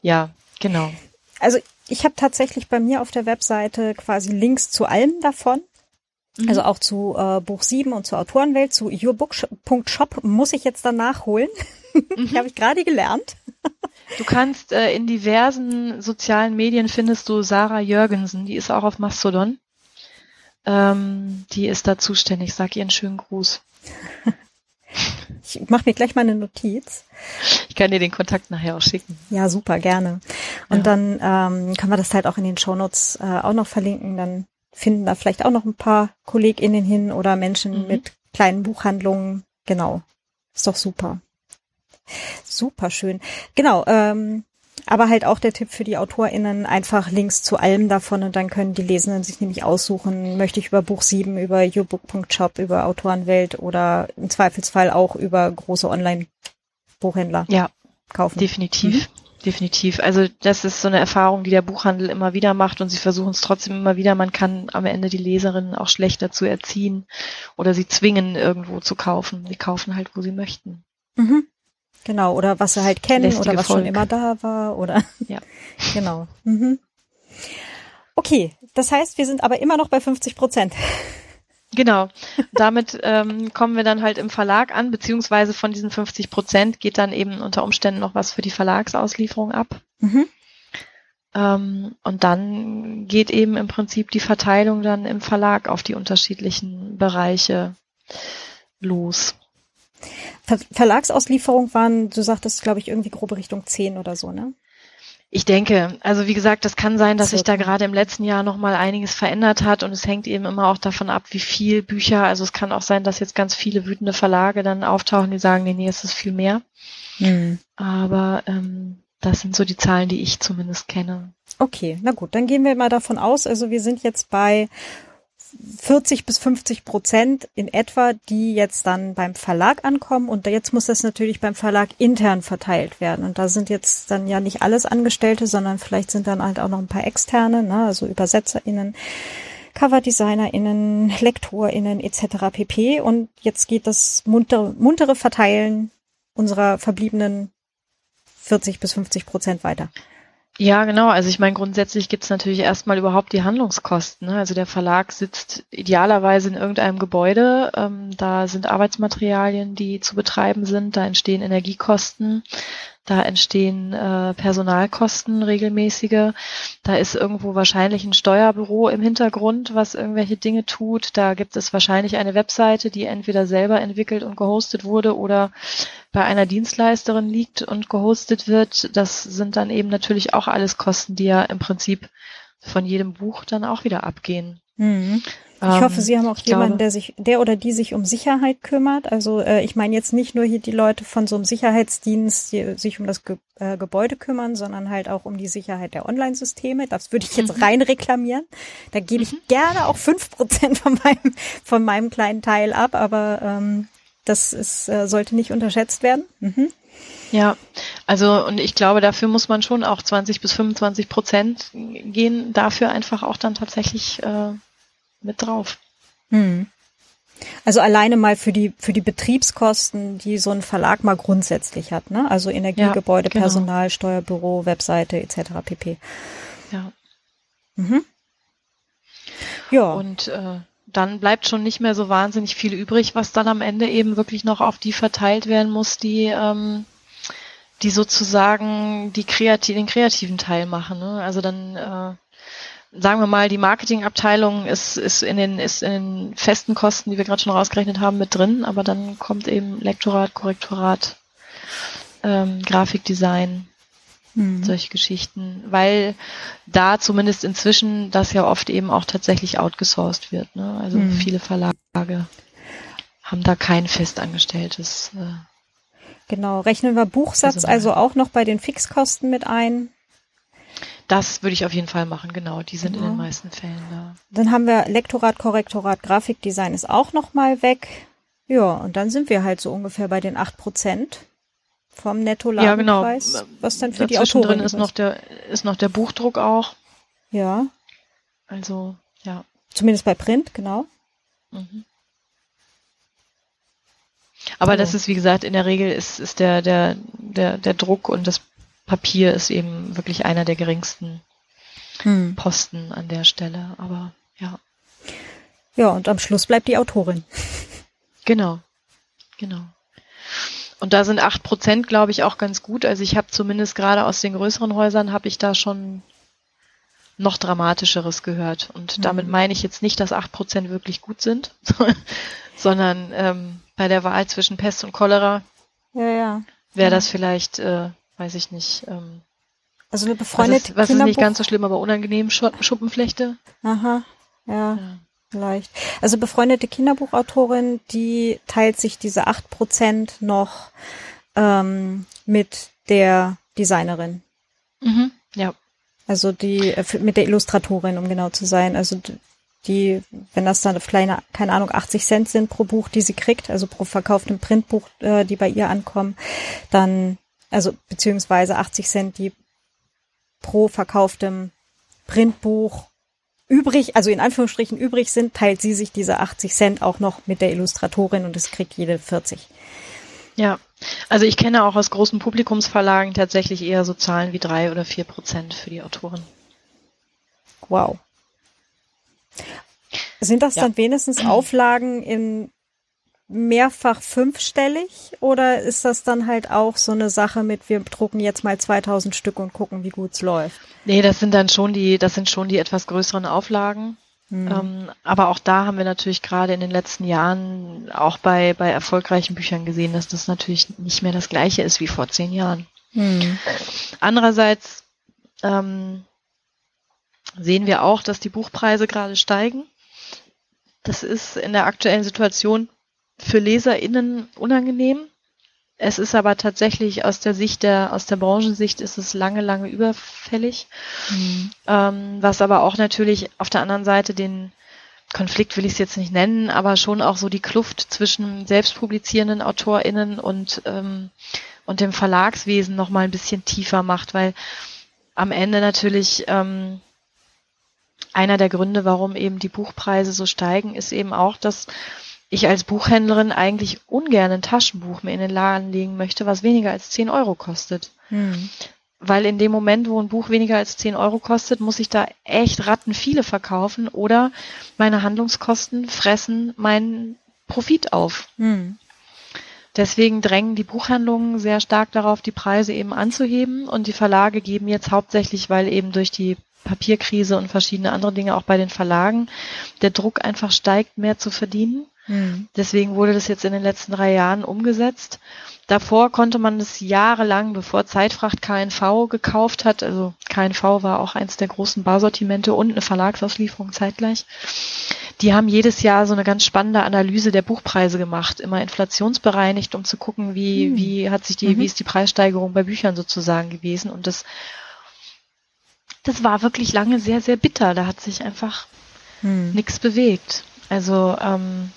ja, genau. Also ich habe tatsächlich bei mir auf der Webseite quasi Links zu allem davon. Mhm. Also auch zu äh, Buch 7 und zur Autorenwelt, zu yourbook.shop muss ich jetzt dann nachholen. Mhm. habe ich gerade gelernt. Du kannst äh, in diversen sozialen Medien findest du Sarah Jürgensen, die ist auch auf Mastodon. Ähm, die ist da zuständig. Sag ihr einen schönen Gruß. Ich mache mir gleich mal eine Notiz. Ich kann dir den Kontakt nachher auch schicken. Ja, super, gerne. Und ja. dann ähm, können wir das halt auch in den Shownotes äh, auch noch verlinken. Dann finden da vielleicht auch noch ein paar KollegInnen hin oder Menschen mhm. mit kleinen Buchhandlungen. Genau. Ist doch super. Super schön. Genau, ähm, aber halt auch der Tipp für die AutorInnen, einfach Links zu allem davon und dann können die Lesenden sich nämlich aussuchen, möchte ich über Buch 7, über yourbook.shop, über Autorenwelt oder im Zweifelsfall auch über große Online-Buchhändler ja, kaufen. Definitiv. Mhm. Definitiv. Also das ist so eine Erfahrung, die der Buchhandel immer wieder macht und sie versuchen es trotzdem immer wieder. Man kann am Ende die Leserinnen auch schlecht dazu erziehen oder sie zwingen, irgendwo zu kaufen. Sie kaufen halt, wo sie möchten. Mhm. Genau, oder was sie halt kennen Lästige oder was Volk. schon immer da war oder ja. genau. Mhm. Okay, das heißt, wir sind aber immer noch bei 50 Prozent. Genau. Damit ähm, kommen wir dann halt im Verlag an, beziehungsweise von diesen 50 Prozent geht dann eben unter Umständen noch was für die Verlagsauslieferung ab. Mhm. Ähm, und dann geht eben im Prinzip die Verteilung dann im Verlag auf die unterschiedlichen Bereiche los. Ver Verlagsauslieferung waren, du sagtest, glaube ich, irgendwie grobe Richtung 10 oder so, ne? Ich denke, also wie gesagt, das kann sein, dass sich da gerade im letzten Jahr noch mal einiges verändert hat und es hängt eben immer auch davon ab, wie viel Bücher. Also es kann auch sein, dass jetzt ganz viele wütende Verlage dann auftauchen, die sagen, nee, nee, es ist viel mehr. Mhm. Aber ähm, das sind so die Zahlen, die ich zumindest kenne. Okay, na gut, dann gehen wir mal davon aus. Also wir sind jetzt bei 40 bis 50 Prozent in etwa, die jetzt dann beim Verlag ankommen. Und jetzt muss das natürlich beim Verlag intern verteilt werden. Und da sind jetzt dann ja nicht alles Angestellte, sondern vielleicht sind dann halt auch noch ein paar externe, ne? also ÜbersetzerInnen, CoverdesignerInnen, LektorInnen etc. pp. Und jetzt geht das muntere, muntere Verteilen unserer verbliebenen 40 bis 50 Prozent weiter. Ja, genau. Also ich meine, grundsätzlich gibt es natürlich erstmal überhaupt die Handlungskosten. Ne? Also der Verlag sitzt idealerweise in irgendeinem Gebäude. Ähm, da sind Arbeitsmaterialien, die zu betreiben sind. Da entstehen Energiekosten. Da entstehen äh, Personalkosten regelmäßige. Da ist irgendwo wahrscheinlich ein Steuerbüro im Hintergrund, was irgendwelche Dinge tut. Da gibt es wahrscheinlich eine Webseite, die entweder selber entwickelt und gehostet wurde oder bei einer Dienstleisterin liegt und gehostet wird. Das sind dann eben natürlich auch alles Kosten, die ja im Prinzip von jedem Buch dann auch wieder abgehen. Mhm. Ich ähm, hoffe, Sie haben auch jemanden, der sich, der oder die sich um Sicherheit kümmert. Also äh, ich meine jetzt nicht nur hier die Leute von so einem Sicherheitsdienst, die sich um das Ge äh, Gebäude kümmern, sondern halt auch um die Sicherheit der Online-Systeme. Das würde ich jetzt mhm. rein reklamieren. Da gebe ich mhm. gerne auch fünf Prozent von meinem, von meinem kleinen Teil ab, aber ähm, das ist, äh, sollte nicht unterschätzt werden. Mhm. Ja, also und ich glaube, dafür muss man schon auch 20 bis 25 Prozent gehen, dafür einfach auch dann tatsächlich äh, mit drauf. Hm. Also alleine mal für die für die Betriebskosten, die so ein Verlag mal grundsätzlich hat, ne? Also Energie, ja, Gebäude, genau. Personal, Steuerbüro, Webseite etc. pp. Ja. Mhm. Ja. Und äh, dann bleibt schon nicht mehr so wahnsinnig viel übrig, was dann am Ende eben wirklich noch auf die verteilt werden muss, die ähm, die sozusagen die kreativ den kreativen Teil machen. Ne? Also dann äh, sagen wir mal, die Marketingabteilung ist, ist, in den, ist in den festen Kosten, die wir gerade schon rausgerechnet haben, mit drin, aber dann kommt eben Lektorat, Korrektorat, ähm, Grafikdesign, hm. solche Geschichten, weil da zumindest inzwischen das ja oft eben auch tatsächlich outgesourced wird. Ne? Also hm. viele Verlage haben da kein festangestelltes. Äh, genau, rechnen wir Buchsatz also auch noch bei den Fixkosten mit ein? Das würde ich auf jeden Fall machen, genau. Die sind genau. in den meisten Fällen da. Dann haben wir Lektorat, Korrektorat, Grafikdesign ist auch nochmal weg. Ja, und dann sind wir halt so ungefähr bei den acht Prozent vom netto ja, genau. was dann für die Autorin drin ist noch der ist noch der Buchdruck auch. Ja. Also, ja. Zumindest bei Print, genau. Mhm. Aber oh. das ist, wie gesagt, in der Regel ist, ist der, der, der, der Druck und das Papier ist eben wirklich einer der geringsten hm. Posten an der Stelle, aber ja. Ja, und am Schluss bleibt die Autorin. Genau, genau. Und da sind acht Prozent, glaube ich, auch ganz gut. Also ich habe zumindest gerade aus den größeren Häusern habe ich da schon noch dramatischeres gehört. Und mhm. damit meine ich jetzt nicht, dass acht Prozent wirklich gut sind, sondern ähm, bei der Wahl zwischen Pest und Cholera ja, ja. wäre das vielleicht äh, weiß ich nicht. Ähm, also eine befreundete Was ist, was ist nicht ganz so schlimm, aber unangenehm, Schuppenflechte? Aha, ja, ja. Vielleicht. Also befreundete Kinderbuchautorin, die teilt sich diese acht Prozent noch ähm, mit der Designerin. Mhm, ja. Also die, äh, mit der Illustratorin, um genau zu sein. Also die, wenn das dann kleine, keine Ahnung, 80 Cent sind pro Buch, die sie kriegt, also pro verkauftem Printbuch, äh, die bei ihr ankommen, dann also beziehungsweise 80 Cent, die pro verkauftem Printbuch übrig, also in Anführungsstrichen übrig sind, teilt sie sich diese 80 Cent auch noch mit der Illustratorin und es kriegt jede 40. Ja, also ich kenne auch aus großen Publikumsverlagen tatsächlich eher so Zahlen wie drei oder vier Prozent für die Autoren. Wow. Sind das ja. dann wenigstens Auflagen in mehrfach fünfstellig oder ist das dann halt auch so eine Sache mit, wir drucken jetzt mal 2000 Stück und gucken, wie gut es läuft? Nee, das sind dann schon die, das sind schon die etwas größeren Auflagen. Mhm. Ähm, aber auch da haben wir natürlich gerade in den letzten Jahren auch bei, bei erfolgreichen Büchern gesehen, dass das natürlich nicht mehr das gleiche ist wie vor zehn Jahren. Mhm. Andererseits ähm, sehen wir auch, dass die Buchpreise gerade steigen. Das ist in der aktuellen Situation für LeserInnen unangenehm. Es ist aber tatsächlich aus der Sicht der, aus der Branchensicht ist es lange, lange überfällig. Mhm. Ähm, was aber auch natürlich auf der anderen Seite den Konflikt will ich es jetzt nicht nennen, aber schon auch so die Kluft zwischen selbstpublizierenden AutorInnen und, ähm, und dem Verlagswesen noch mal ein bisschen tiefer macht, weil am Ende natürlich ähm, einer der Gründe, warum eben die Buchpreise so steigen, ist eben auch, dass ich als Buchhändlerin eigentlich ungern ein Taschenbuch mir in den Laden legen möchte, was weniger als 10 Euro kostet. Hm. Weil in dem Moment, wo ein Buch weniger als 10 Euro kostet, muss ich da echt Ratten viele verkaufen oder meine Handlungskosten fressen meinen Profit auf. Hm. Deswegen drängen die Buchhandlungen sehr stark darauf, die Preise eben anzuheben und die Verlage geben jetzt hauptsächlich, weil eben durch die Papierkrise und verschiedene andere Dinge auch bei den Verlagen der Druck einfach steigt, mehr zu verdienen. Mhm. Deswegen wurde das jetzt in den letzten drei Jahren umgesetzt. Davor konnte man das jahrelang, bevor Zeitfracht KNV gekauft hat, also KNV war auch eins der großen Bausortimente und eine Verlagsauslieferung zeitgleich. Die haben jedes Jahr so eine ganz spannende Analyse der Buchpreise gemacht, immer inflationsbereinigt, um zu gucken, wie, mhm. wie hat sich die, mhm. wie ist die Preissteigerung bei Büchern sozusagen gewesen. Und das, das war wirklich lange sehr, sehr bitter. Da hat sich einfach mhm. nichts bewegt. Also ähm,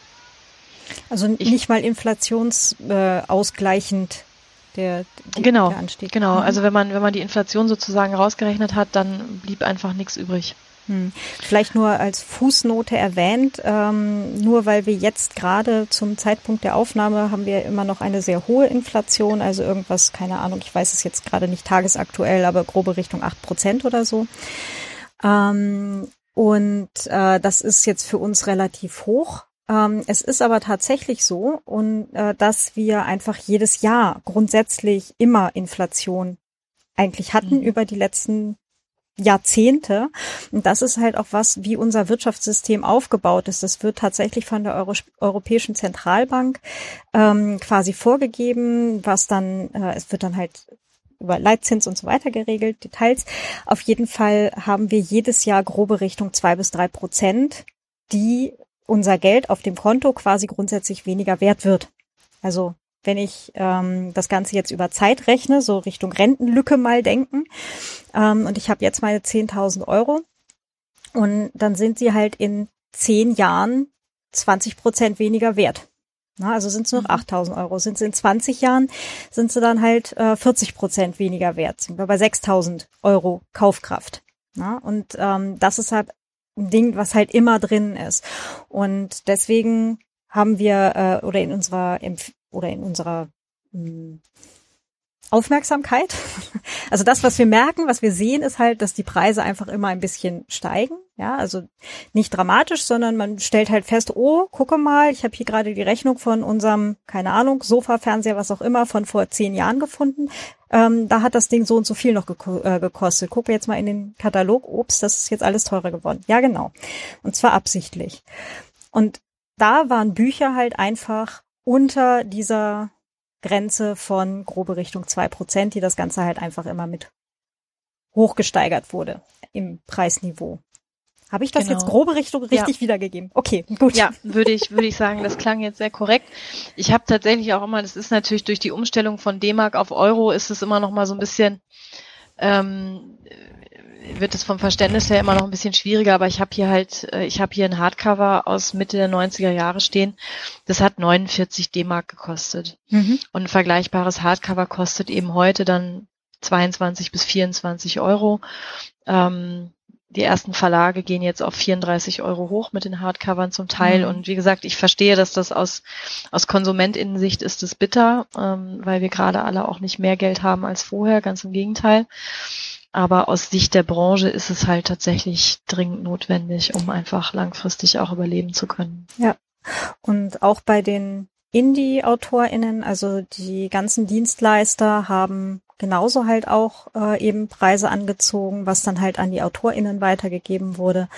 also nicht mal inflationsausgleichend. Äh, der, die, genau, der Anstieg. Genau, mhm. also wenn man, wenn man die Inflation sozusagen rausgerechnet hat, dann blieb einfach nichts übrig. Hm. Vielleicht nur als Fußnote erwähnt, ähm, nur weil wir jetzt gerade zum Zeitpunkt der Aufnahme haben wir immer noch eine sehr hohe Inflation, also irgendwas, keine Ahnung, ich weiß es jetzt gerade nicht tagesaktuell, aber grobe Richtung acht Prozent oder so. Ähm, und äh, das ist jetzt für uns relativ hoch. Ähm, es ist aber tatsächlich so, und äh, dass wir einfach jedes Jahr grundsätzlich immer Inflation eigentlich hatten mhm. über die letzten Jahrzehnte. Und das ist halt auch was, wie unser Wirtschaftssystem aufgebaut ist. Das wird tatsächlich von der Euro Europäischen Zentralbank ähm, quasi vorgegeben, was dann, äh, es wird dann halt über Leitzins und so weiter geregelt, Details. Auf jeden Fall haben wir jedes Jahr grobe Richtung zwei bis drei Prozent, die unser Geld auf dem Konto quasi grundsätzlich weniger wert wird. Also wenn ich ähm, das Ganze jetzt über Zeit rechne, so Richtung Rentenlücke mal denken, ähm, und ich habe jetzt meine 10.000 Euro und dann sind sie halt in zehn Jahren 20 Prozent weniger wert. Na, also sind es nur noch 8.000 mhm. Euro. Sind sie in 20 Jahren, sind sie dann halt äh, 40 Prozent weniger wert. Sind wir bei 6.000 Euro Kaufkraft. Na, und ähm, das ist halt Ding, was halt immer drin ist. Und deswegen haben wir äh, oder in unserer oder in unserer mh, hm, Aufmerksamkeit. Also das, was wir merken, was wir sehen, ist halt, dass die Preise einfach immer ein bisschen steigen. Ja, also nicht dramatisch, sondern man stellt halt fest, oh, gucke mal, ich habe hier gerade die Rechnung von unserem, keine Ahnung, Sofa, Fernseher, was auch immer, von vor zehn Jahren gefunden. Ähm, da hat das Ding so und so viel noch geko äh, gekostet. Gucke jetzt mal in den Katalog, ups, das ist jetzt alles teurer geworden. Ja, genau. Und zwar absichtlich. Und da waren Bücher halt einfach unter dieser Grenze von grobe Richtung zwei Prozent, die das Ganze halt einfach immer mit hochgesteigert wurde im Preisniveau. Habe ich das genau. jetzt grobe Richtung richtig ja. wiedergegeben? Okay, gut. Ja, würde ich, würde ich sagen, das klang jetzt sehr korrekt. Ich habe tatsächlich auch immer, das ist natürlich durch die Umstellung von D-Mark auf Euro, ist es immer noch mal so ein bisschen ähm, wird es vom Verständnis her immer noch ein bisschen schwieriger, aber ich habe hier halt, äh, ich habe hier ein Hardcover aus Mitte der 90er Jahre stehen. Das hat 49 D-Mark gekostet. Mhm. Und ein vergleichbares Hardcover kostet eben heute dann 22 bis 24 Euro. Ähm, die ersten Verlage gehen jetzt auf 34 Euro hoch mit den Hardcovern zum Teil. Mhm. Und wie gesagt, ich verstehe, dass das aus, aus Konsumentinnensicht ist es bitter, ähm, weil wir gerade alle auch nicht mehr Geld haben als vorher, ganz im Gegenteil. Aber aus Sicht der Branche ist es halt tatsächlich dringend notwendig, um einfach langfristig auch überleben zu können. Ja. Und auch bei den Indie-AutorInnen, also die ganzen Dienstleister haben genauso halt auch äh, eben Preise angezogen, was dann halt an die AutorInnen weitergegeben wurde.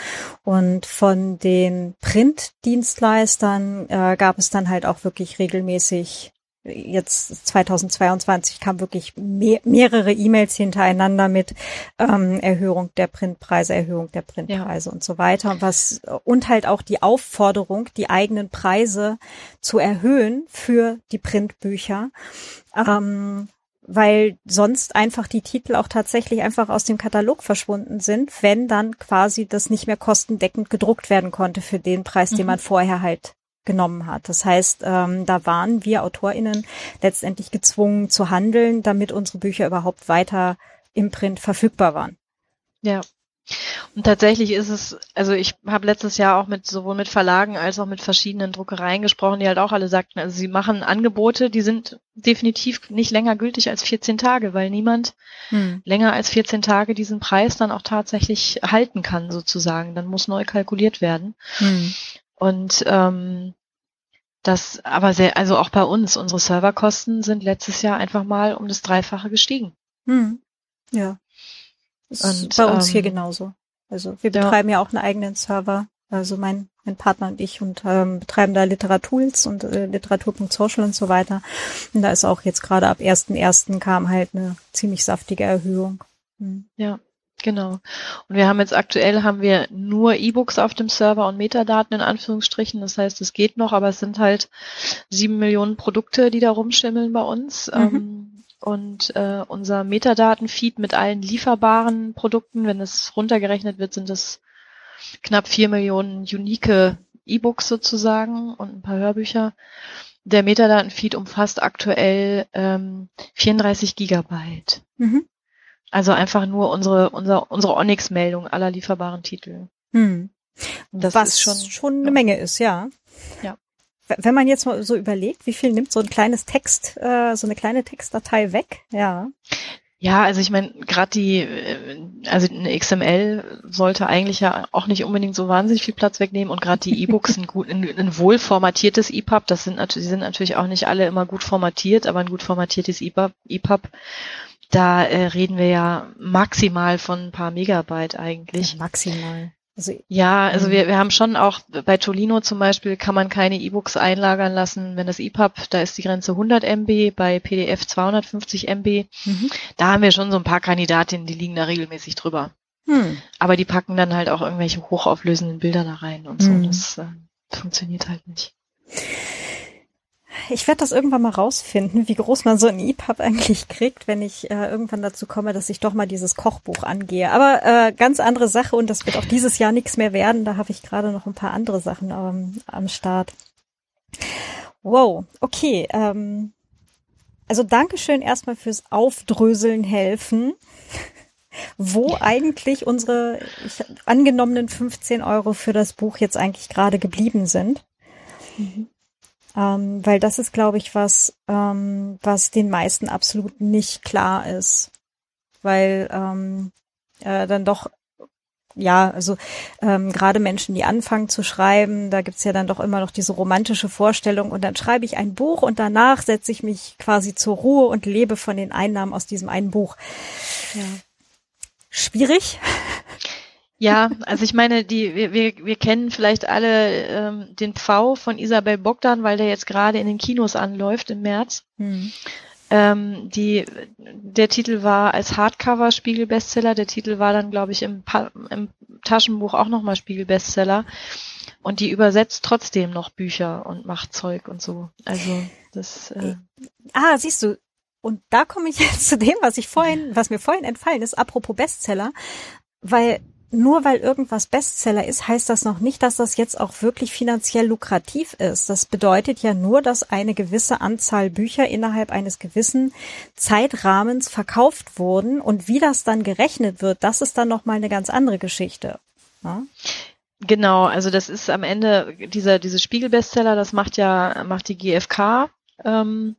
Und von den Printdienstleistern äh, gab es dann halt auch wirklich regelmäßig jetzt 2022 kam wirklich mehr, mehrere E-Mails hintereinander mit ähm, Erhöhung der Printpreise, Erhöhung der Printpreise ja. und so weiter. Was und halt auch die Aufforderung, die eigenen Preise zu erhöhen für die Printbücher. Ähm, weil sonst einfach die Titel auch tatsächlich einfach aus dem Katalog verschwunden sind, wenn dann quasi das nicht mehr kostendeckend gedruckt werden konnte für den Preis, mhm. den man vorher halt genommen hat. Das heißt, ähm, da waren wir AutorInnen letztendlich gezwungen zu handeln, damit unsere Bücher überhaupt weiter im Print verfügbar waren. Ja. Und tatsächlich ist es, also ich habe letztes Jahr auch mit sowohl mit Verlagen als auch mit verschiedenen Druckereien gesprochen, die halt auch alle sagten, also sie machen Angebote, die sind definitiv nicht länger gültig als 14 Tage, weil niemand hm. länger als 14 Tage diesen Preis dann auch tatsächlich halten kann, sozusagen. Dann muss neu kalkuliert werden. Hm. Und ähm, das aber sehr, also auch bei uns, unsere Serverkosten sind letztes Jahr einfach mal um das Dreifache gestiegen. Hm. Ja. Und, bei uns ähm, hier genauso. Also wir betreiben ja. ja auch einen eigenen Server. Also mein, mein Partner und ich und ähm, betreiben da Literatools und äh, Literatur.social und so weiter. Und da ist auch jetzt gerade ab 1.1. kam halt eine ziemlich saftige Erhöhung. Hm. Ja. Genau. Und wir haben jetzt aktuell haben wir nur E-Books auf dem Server und Metadaten in Anführungsstrichen. Das heißt, es geht noch, aber es sind halt sieben Millionen Produkte, die da rumschimmeln bei uns. Mhm. Ähm, und äh, unser Metadatenfeed mit allen lieferbaren Produkten, wenn es runtergerechnet wird, sind es knapp vier Millionen unique E-Books sozusagen und ein paar Hörbücher. Der Metadatenfeed umfasst aktuell ähm, 34 Gigabyte. Mhm. Also einfach nur unsere, unsere, unsere Onyx-Meldung aller lieferbaren Titel. Hm. Das Was schon, schon eine Menge ist, ja. Ja. Wenn man jetzt mal so überlegt, wie viel nimmt so ein kleines Text, äh, so eine kleine Textdatei weg, ja. Ja, also ich meine, gerade die, äh, also eine XML sollte eigentlich ja auch nicht unbedingt so wahnsinnig viel Platz wegnehmen und gerade die E-Books ein gut, ein, ein wohl formatiertes EPUB, das sind natürlich, die sind natürlich auch nicht alle immer gut formatiert, aber ein gut formatiertes EPUB, EPUB da äh, reden wir ja maximal von ein paar Megabyte eigentlich. Ja, maximal. Also, ja, also wir, wir haben schon auch bei Tolino zum Beispiel kann man keine E-Books einlagern lassen, wenn das EPUB, da ist die Grenze 100 MB, bei PDF 250 MB. Mhm. Da haben wir schon so ein paar Kandidatinnen, die liegen da regelmäßig drüber. Hm. Aber die packen dann halt auch irgendwelche hochauflösenden Bilder da rein und so. Mhm. Das äh, funktioniert halt nicht. Ich werde das irgendwann mal rausfinden, wie groß man so ein EPUB eigentlich kriegt, wenn ich äh, irgendwann dazu komme, dass ich doch mal dieses Kochbuch angehe. Aber äh, ganz andere Sache und das wird auch dieses Jahr nichts mehr werden. Da habe ich gerade noch ein paar andere Sachen ähm, am Start. Wow, okay. Ähm, also Dankeschön erstmal fürs Aufdröseln helfen wo eigentlich unsere ich, angenommenen 15 Euro für das Buch jetzt eigentlich gerade geblieben sind. Mhm. Ähm, weil das ist, glaube ich, was, ähm, was den meisten absolut nicht klar ist. Weil ähm, äh, dann doch ja, also ähm, gerade Menschen, die anfangen zu schreiben, da gibt's ja dann doch immer noch diese romantische Vorstellung und dann schreibe ich ein Buch und danach setze ich mich quasi zur Ruhe und lebe von den Einnahmen aus diesem einen Buch. Ja. Schwierig. Ja, also ich meine, die, wir, wir, wir kennen vielleicht alle ähm, den Pfau von Isabel Bogdan, weil der jetzt gerade in den Kinos anläuft im März. Hm. Ähm, die, der Titel war als Hardcover Spiegel-Bestseller, der Titel war dann, glaube ich, im, pa im Taschenbuch auch nochmal Spiegel-Bestseller. Und die übersetzt trotzdem noch Bücher und macht Zeug und so. Also das. Äh ah, siehst du, und da komme ich jetzt zu dem, was ich vorhin, was mir vorhin entfallen ist, apropos Bestseller, weil nur weil irgendwas Bestseller ist, heißt das noch nicht, dass das jetzt auch wirklich finanziell lukrativ ist. Das bedeutet ja nur, dass eine gewisse Anzahl Bücher innerhalb eines gewissen Zeitrahmens verkauft wurden und wie das dann gerechnet wird, das ist dann noch mal eine ganz andere Geschichte. Ja? Genau, also das ist am Ende dieser diese Spiegelbestseller, das macht ja macht die GfK. Ähm,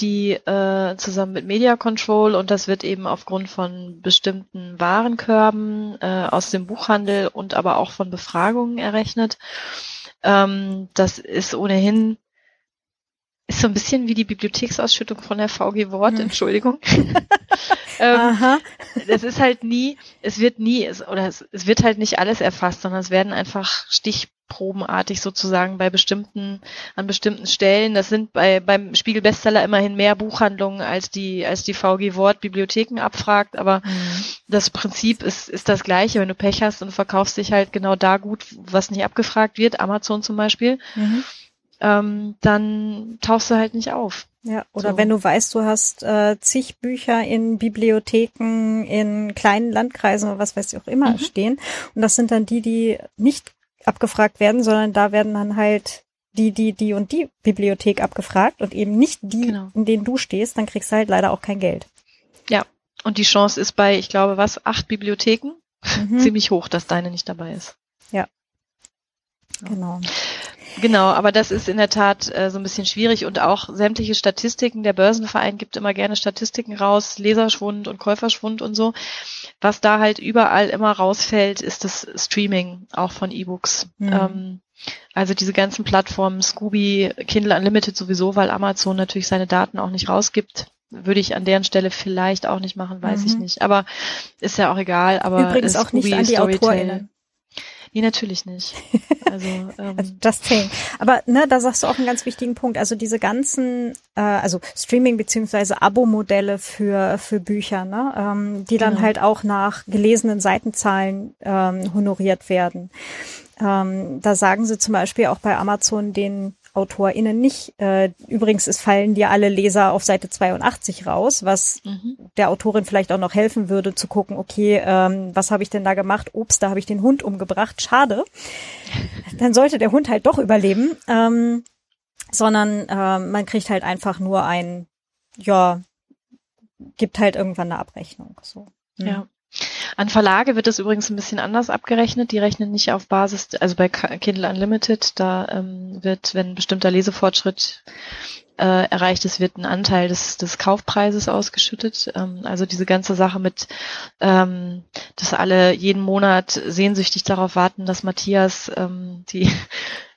die äh, zusammen mit Media Control und das wird eben aufgrund von bestimmten Warenkörben äh, aus dem Buchhandel und aber auch von Befragungen errechnet. Ähm, das ist ohnehin ist so ein bisschen wie die Bibliotheksausschüttung von der VG Wort, hm. Entschuldigung. ähm, Aha. Das ist halt nie, es wird nie, es, oder es, es, wird halt nicht alles erfasst, sondern es werden einfach stichprobenartig sozusagen bei bestimmten, an bestimmten Stellen. Das sind bei, beim Spiegel Bestseller immerhin mehr Buchhandlungen als die, als die VG Wort Bibliotheken abfragt, aber mhm. das Prinzip ist, ist das gleiche. Wenn du Pech hast und verkaufst dich halt genau da gut, was nicht abgefragt wird, Amazon zum Beispiel. Mhm ähm, dann tauchst du halt nicht auf. Ja, oder so. wenn du weißt, du hast äh, zig Bücher in Bibliotheken, in kleinen Landkreisen oder was weiß ich auch immer mhm. stehen. Und das sind dann die, die nicht abgefragt werden, sondern da werden dann halt die, die, die und die Bibliothek abgefragt und eben nicht die, genau. in denen du stehst, dann kriegst du halt leider auch kein Geld. Ja, und die Chance ist bei, ich glaube, was, acht Bibliotheken mhm. ziemlich hoch, dass deine nicht dabei ist. Ja. Genau. Genau, aber das ist in der Tat äh, so ein bisschen schwierig und auch sämtliche Statistiken. Der Börsenverein gibt immer gerne Statistiken raus, Leserschwund und Käuferschwund und so. Was da halt überall immer rausfällt, ist das Streaming auch von E-Books. Mhm. Ähm, also diese ganzen Plattformen, Scooby, Kindle Unlimited sowieso, weil Amazon natürlich seine Daten auch nicht rausgibt. Würde ich an deren Stelle vielleicht auch nicht machen, weiß mhm. ich nicht. Aber ist ja auch egal. Aber Übrigens auch nicht an die AutorInnen. Nee, natürlich nicht. Also, ähm, also just saying. Aber ne, da sagst du auch einen ganz wichtigen Punkt. Also diese ganzen, äh, also Streaming beziehungsweise Abo-Modelle für für Bücher, ne, ähm, die dann genau. halt auch nach gelesenen Seitenzahlen ähm, honoriert werden. Ähm, da sagen sie zum Beispiel auch bei Amazon den AutorInnen nicht. Äh, übrigens, es fallen dir alle Leser auf Seite 82 raus, was mhm. der Autorin vielleicht auch noch helfen würde, zu gucken, okay, ähm, was habe ich denn da gemacht? Ups, da habe ich den Hund umgebracht. Schade. Dann sollte der Hund halt doch überleben. Ähm, sondern äh, man kriegt halt einfach nur ein, ja, gibt halt irgendwann eine Abrechnung. So. Mhm. Ja. An Verlage wird es übrigens ein bisschen anders abgerechnet. Die rechnen nicht auf Basis, also bei Kindle Unlimited, da ähm, wird, wenn ein bestimmter Lesefortschritt äh, erreicht ist, wird ein Anteil des, des Kaufpreises ausgeschüttet. Ähm, also diese ganze Sache mit, ähm, dass alle jeden Monat sehnsüchtig darauf warten, dass Matthias ähm, die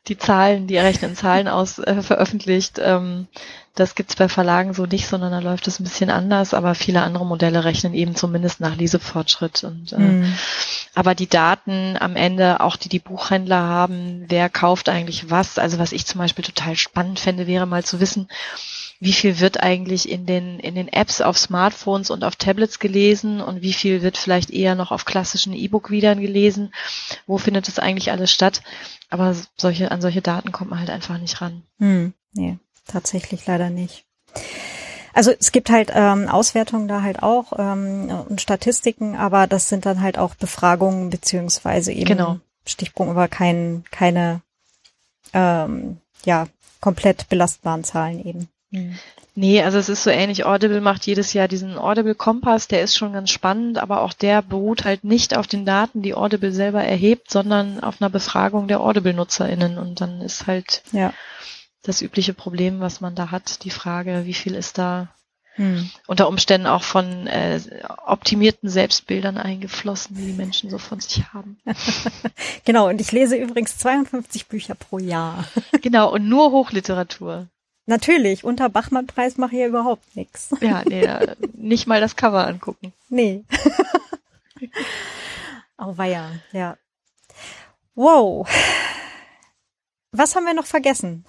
die Zahlen, die errechneten Zahlen aus äh, veröffentlicht. Ähm, das gibt's bei Verlagen so nicht, sondern da läuft es ein bisschen anders, aber viele andere Modelle rechnen eben zumindest nach Lesefortschritt. Und, äh, mhm. Aber die Daten am Ende, auch die die Buchhändler haben, wer kauft eigentlich was, also was ich zum Beispiel total spannend fände, wäre mal zu wissen, wie viel wird eigentlich in den, in den Apps auf Smartphones und auf Tablets gelesen und wie viel wird vielleicht eher noch auf klassischen E-Book-Widern gelesen? Wo findet es eigentlich alles statt? Aber solche, an solche Daten kommt man halt einfach nicht ran. Hm, nee, tatsächlich leider nicht. Also es gibt halt ähm, Auswertungen da halt auch ähm, und Statistiken, aber das sind dann halt auch Befragungen beziehungsweise eben genau. Stichpunkt, aber kein, keine ähm, ja komplett belastbaren Zahlen eben. Mhm. Nee, also es ist so ähnlich. Audible macht jedes Jahr diesen Audible Kompass, der ist schon ganz spannend, aber auch der beruht halt nicht auf den Daten, die Audible selber erhebt, sondern auf einer Befragung der Audible-NutzerInnen. Und dann ist halt ja. Das übliche Problem, was man da hat, die Frage, wie viel ist da hm. unter Umständen auch von äh, optimierten Selbstbildern eingeflossen, die die Menschen so von sich haben. genau, und ich lese übrigens 52 Bücher pro Jahr. genau, und nur Hochliteratur. Natürlich, unter Bachmann-Preis mache ich ja überhaupt nichts. Ja, nee, nicht mal das Cover angucken. Nee. oh weia, ja. Wow. Was haben wir noch vergessen?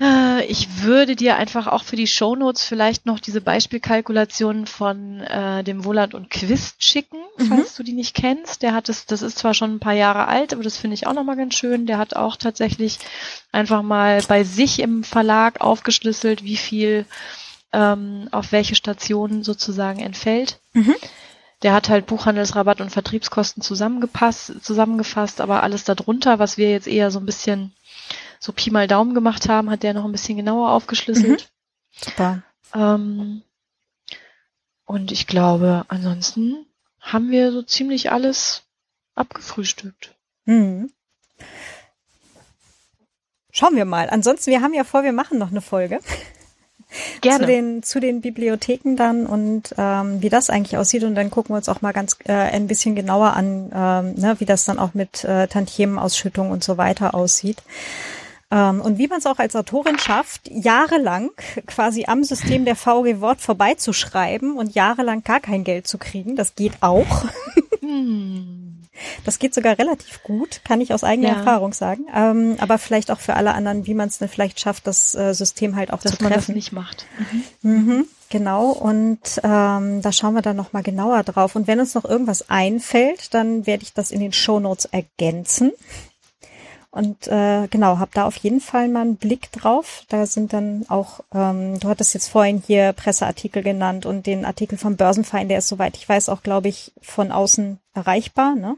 Äh, ich würde dir einfach auch für die Shownotes vielleicht noch diese Beispielkalkulation von äh, dem Wohland und Quist schicken, mhm. falls du die nicht kennst. Der hat es, das ist zwar schon ein paar Jahre alt, aber das finde ich auch nochmal ganz schön. Der hat auch tatsächlich einfach mal bei sich im Verlag aufgeschlüsselt, wie viel ähm, auf welche Stationen sozusagen entfällt. Mhm. Der hat halt Buchhandelsrabatt und Vertriebskosten zusammengepasst, zusammengefasst, aber alles darunter, was wir jetzt eher so ein bisschen so Pi mal Daumen gemacht haben, hat der noch ein bisschen genauer aufgeschlüsselt. Mhm. Super. Ähm, und ich glaube, ansonsten haben wir so ziemlich alles abgefrühstückt. Mhm. Schauen wir mal. Ansonsten, wir haben ja vor, wir machen noch eine Folge. Gerne. Zu den, zu den Bibliotheken dann und ähm, wie das eigentlich aussieht. Und dann gucken wir uns auch mal ganz äh, ein bisschen genauer an, ähm, ne, wie das dann auch mit äh, Tantiemenausschüttung und so weiter aussieht. Ähm, und wie man es auch als Autorin schafft, jahrelang quasi am System der VG Wort vorbeizuschreiben und jahrelang gar kein Geld zu kriegen, das geht auch. Hm. Das geht sogar relativ gut, kann ich aus eigener ja. Erfahrung sagen. Ähm, aber vielleicht auch für alle anderen, wie man es denn vielleicht schafft, das äh, System halt auch Dass zu treffen. Dass man das nicht macht. Mhm. Mhm, genau. Und ähm, da schauen wir dann noch mal genauer drauf. Und wenn uns noch irgendwas einfällt, dann werde ich das in den Show Notes ergänzen. Und äh, genau, hab da auf jeden Fall mal einen Blick drauf. Da sind dann auch, ähm, du hattest jetzt vorhin hier Presseartikel genannt und den Artikel vom Börsenverein, der ist soweit ich weiß auch, glaube ich, von außen erreichbar, ne?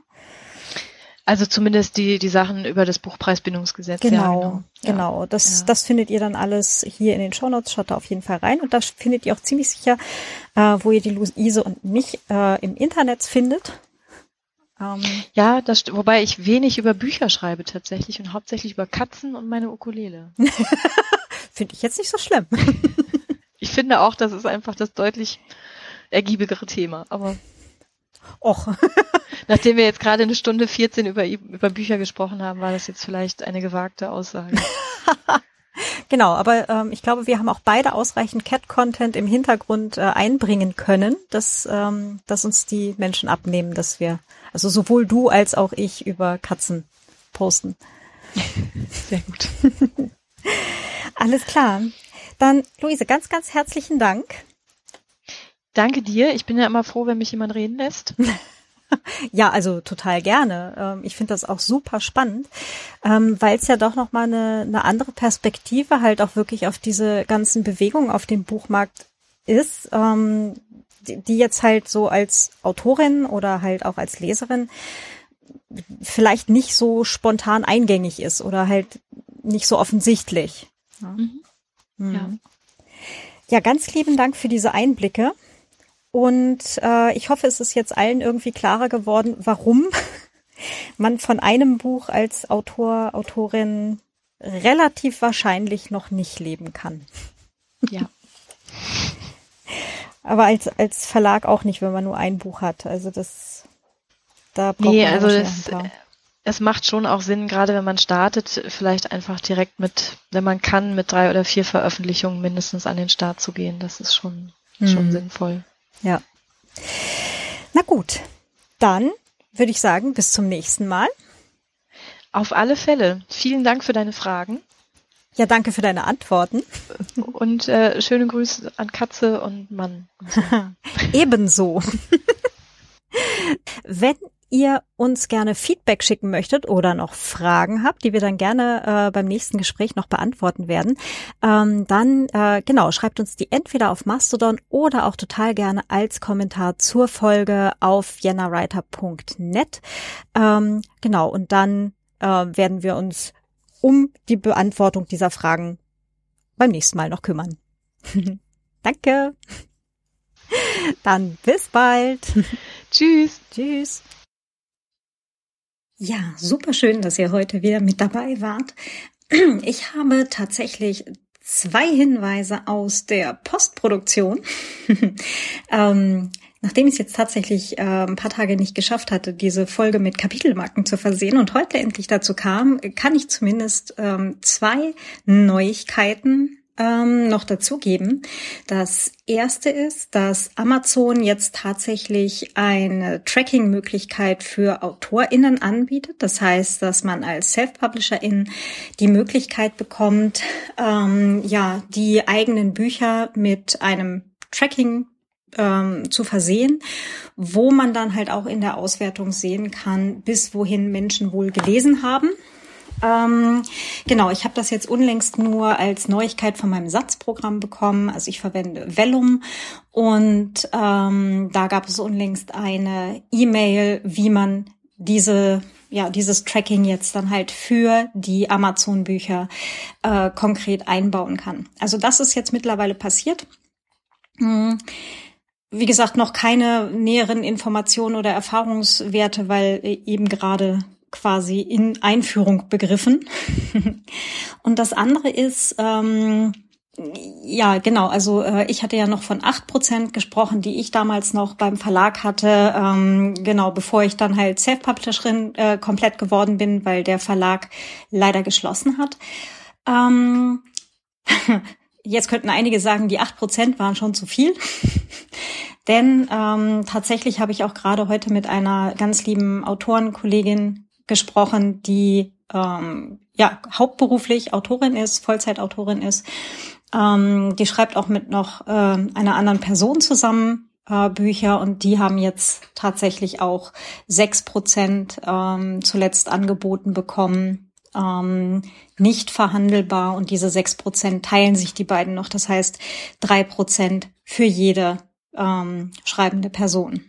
Also zumindest die, die Sachen über das Buchpreisbindungsgesetz. Genau, ja, genau. genau. Das, ja. das findet ihr dann alles hier in den Shownotes. Schaut da auf jeden Fall rein. Und da findet ihr auch ziemlich sicher, äh, wo ihr die Luise und mich äh, im Internet findet. Ähm, ja, das, wobei ich wenig über Bücher schreibe tatsächlich und hauptsächlich über Katzen und meine Ukulele. Finde ich jetzt nicht so schlimm. ich finde auch, das ist einfach das deutlich ergiebigere Thema, aber. Och. Nachdem wir jetzt gerade eine Stunde 14 über, über Bücher gesprochen haben, war das jetzt vielleicht eine gewagte Aussage. Genau, aber ähm, ich glaube, wir haben auch beide ausreichend Cat-Content im Hintergrund äh, einbringen können, dass, ähm, dass uns die Menschen abnehmen, dass wir, also sowohl du als auch ich über Katzen posten. Sehr gut. Alles klar. Dann, Luise, ganz, ganz herzlichen Dank. Danke dir. Ich bin ja immer froh, wenn mich jemand reden lässt. Ja, also total gerne. Ähm, ich finde das auch super spannend, ähm, weil es ja doch nochmal eine, eine andere Perspektive halt auch wirklich auf diese ganzen Bewegungen auf dem Buchmarkt ist, ähm, die jetzt halt so als Autorin oder halt auch als Leserin vielleicht nicht so spontan eingängig ist oder halt nicht so offensichtlich. Mhm. Mhm. ja. ja ganz lieben Dank für diese Einblicke. Und äh, ich hoffe, es ist jetzt allen irgendwie klarer geworden, warum man von einem Buch als Autor, Autorin relativ wahrscheinlich noch nicht leben kann. Ja. Aber als, als Verlag auch nicht, wenn man nur ein Buch hat. Also das, da braucht nee, man also das, es macht schon auch Sinn, gerade wenn man startet, vielleicht einfach direkt mit, wenn man kann, mit drei oder vier Veröffentlichungen mindestens an den Start zu gehen. Das ist schon, hm. schon sinnvoll. Ja. Na gut, dann würde ich sagen, bis zum nächsten Mal. Auf alle Fälle. Vielen Dank für deine Fragen. Ja, danke für deine Antworten. Und äh, schöne Grüße an Katze und Mann. Ebenso. Wenn ihr uns gerne Feedback schicken möchtet oder noch Fragen habt, die wir dann gerne äh, beim nächsten Gespräch noch beantworten werden, ähm, dann äh, genau, schreibt uns die entweder auf Mastodon oder auch total gerne als Kommentar zur Folge auf jennawriter.net. Ähm, genau, und dann äh, werden wir uns um die Beantwortung dieser Fragen beim nächsten Mal noch kümmern. Danke. Dann bis bald. Tschüss. Tschüss. Ja, super schön, dass ihr heute wieder mit dabei wart. Ich habe tatsächlich zwei Hinweise aus der Postproduktion. ähm, nachdem ich es jetzt tatsächlich äh, ein paar Tage nicht geschafft hatte, diese Folge mit Kapitelmarken zu versehen und heute endlich dazu kam, kann ich zumindest ähm, zwei Neuigkeiten ähm, noch dazugeben. Das erste ist, dass Amazon jetzt tatsächlich eine Tracking-Möglichkeit für AutorInnen anbietet. Das heißt, dass man als Self-Publisherin die Möglichkeit bekommt, ähm, ja, die eigenen Bücher mit einem Tracking ähm, zu versehen, wo man dann halt auch in der Auswertung sehen kann, bis wohin Menschen wohl gelesen haben. Ähm, genau, ich habe das jetzt unlängst nur als Neuigkeit von meinem Satzprogramm bekommen. Also ich verwende Vellum und ähm, da gab es unlängst eine E-Mail, wie man diese ja dieses Tracking jetzt dann halt für die Amazon Bücher äh, konkret einbauen kann. Also das ist jetzt mittlerweile passiert. Hm. Wie gesagt, noch keine näheren Informationen oder Erfahrungswerte, weil eben gerade quasi in Einführung begriffen. und das andere ist, ähm, ja, genau. Also äh, ich hatte ja noch von acht Prozent gesprochen, die ich damals noch beim Verlag hatte, ähm, genau, bevor ich dann halt Self-Publisherin äh, komplett geworden bin, weil der Verlag leider geschlossen hat. Ähm, jetzt könnten einige sagen, die acht Prozent waren schon zu viel. Denn ähm, tatsächlich habe ich auch gerade heute mit einer ganz lieben Autorenkollegin gesprochen, die ähm, ja hauptberuflich Autorin ist, Vollzeitautorin ist. Ähm, die schreibt auch mit noch äh, einer anderen Person zusammen äh, Bücher und die haben jetzt tatsächlich auch sechs Prozent ähm, zuletzt angeboten bekommen. Ähm, nicht verhandelbar und diese sechs Prozent teilen sich die beiden noch. Das heißt drei Prozent für jede ähm, schreibende Person.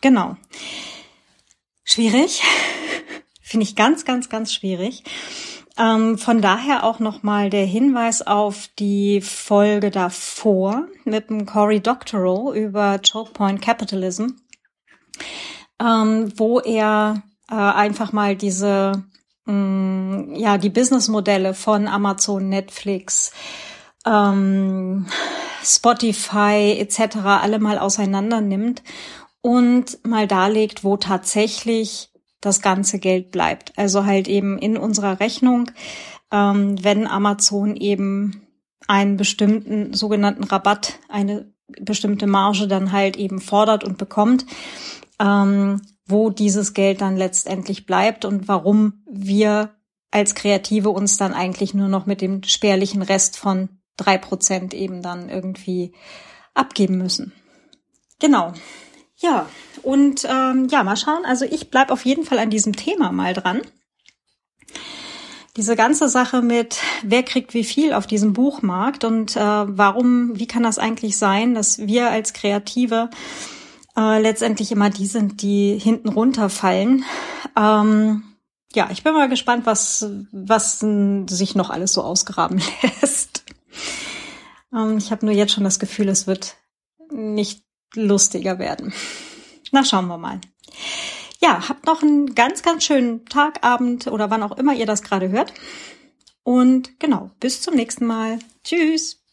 Genau. Schwierig. Finde ich ganz, ganz, ganz schwierig. Ähm, von daher auch nochmal der Hinweis auf die Folge davor mit dem Cory Doctorow über Choke Point Capitalism, ähm, wo er äh, einfach mal diese, mh, mm, ja, die Businessmodelle von Amazon, Netflix, ähm, Spotify etc. alle mal auseinander nimmt und mal darlegt, wo tatsächlich das ganze Geld bleibt. Also halt eben in unserer Rechnung, ähm, wenn Amazon eben einen bestimmten sogenannten Rabatt, eine bestimmte Marge dann halt eben fordert und bekommt, ähm, wo dieses Geld dann letztendlich bleibt und warum wir als Kreative uns dann eigentlich nur noch mit dem spärlichen Rest von drei Prozent eben dann irgendwie abgeben müssen. Genau. Ja, und ähm, ja, mal schauen. Also ich bleib auf jeden Fall an diesem Thema mal dran. Diese ganze Sache mit, wer kriegt wie viel auf diesem Buchmarkt und äh, warum, wie kann das eigentlich sein, dass wir als Kreative äh, letztendlich immer die sind, die hinten runterfallen. Ähm, ja, ich bin mal gespannt, was, was sich noch alles so ausgraben lässt. Ähm, ich habe nur jetzt schon das Gefühl, es wird nicht lustiger werden. Na, schauen wir mal. Ja, habt noch einen ganz, ganz schönen Tag, Abend oder wann auch immer ihr das gerade hört. Und genau, bis zum nächsten Mal. Tschüss.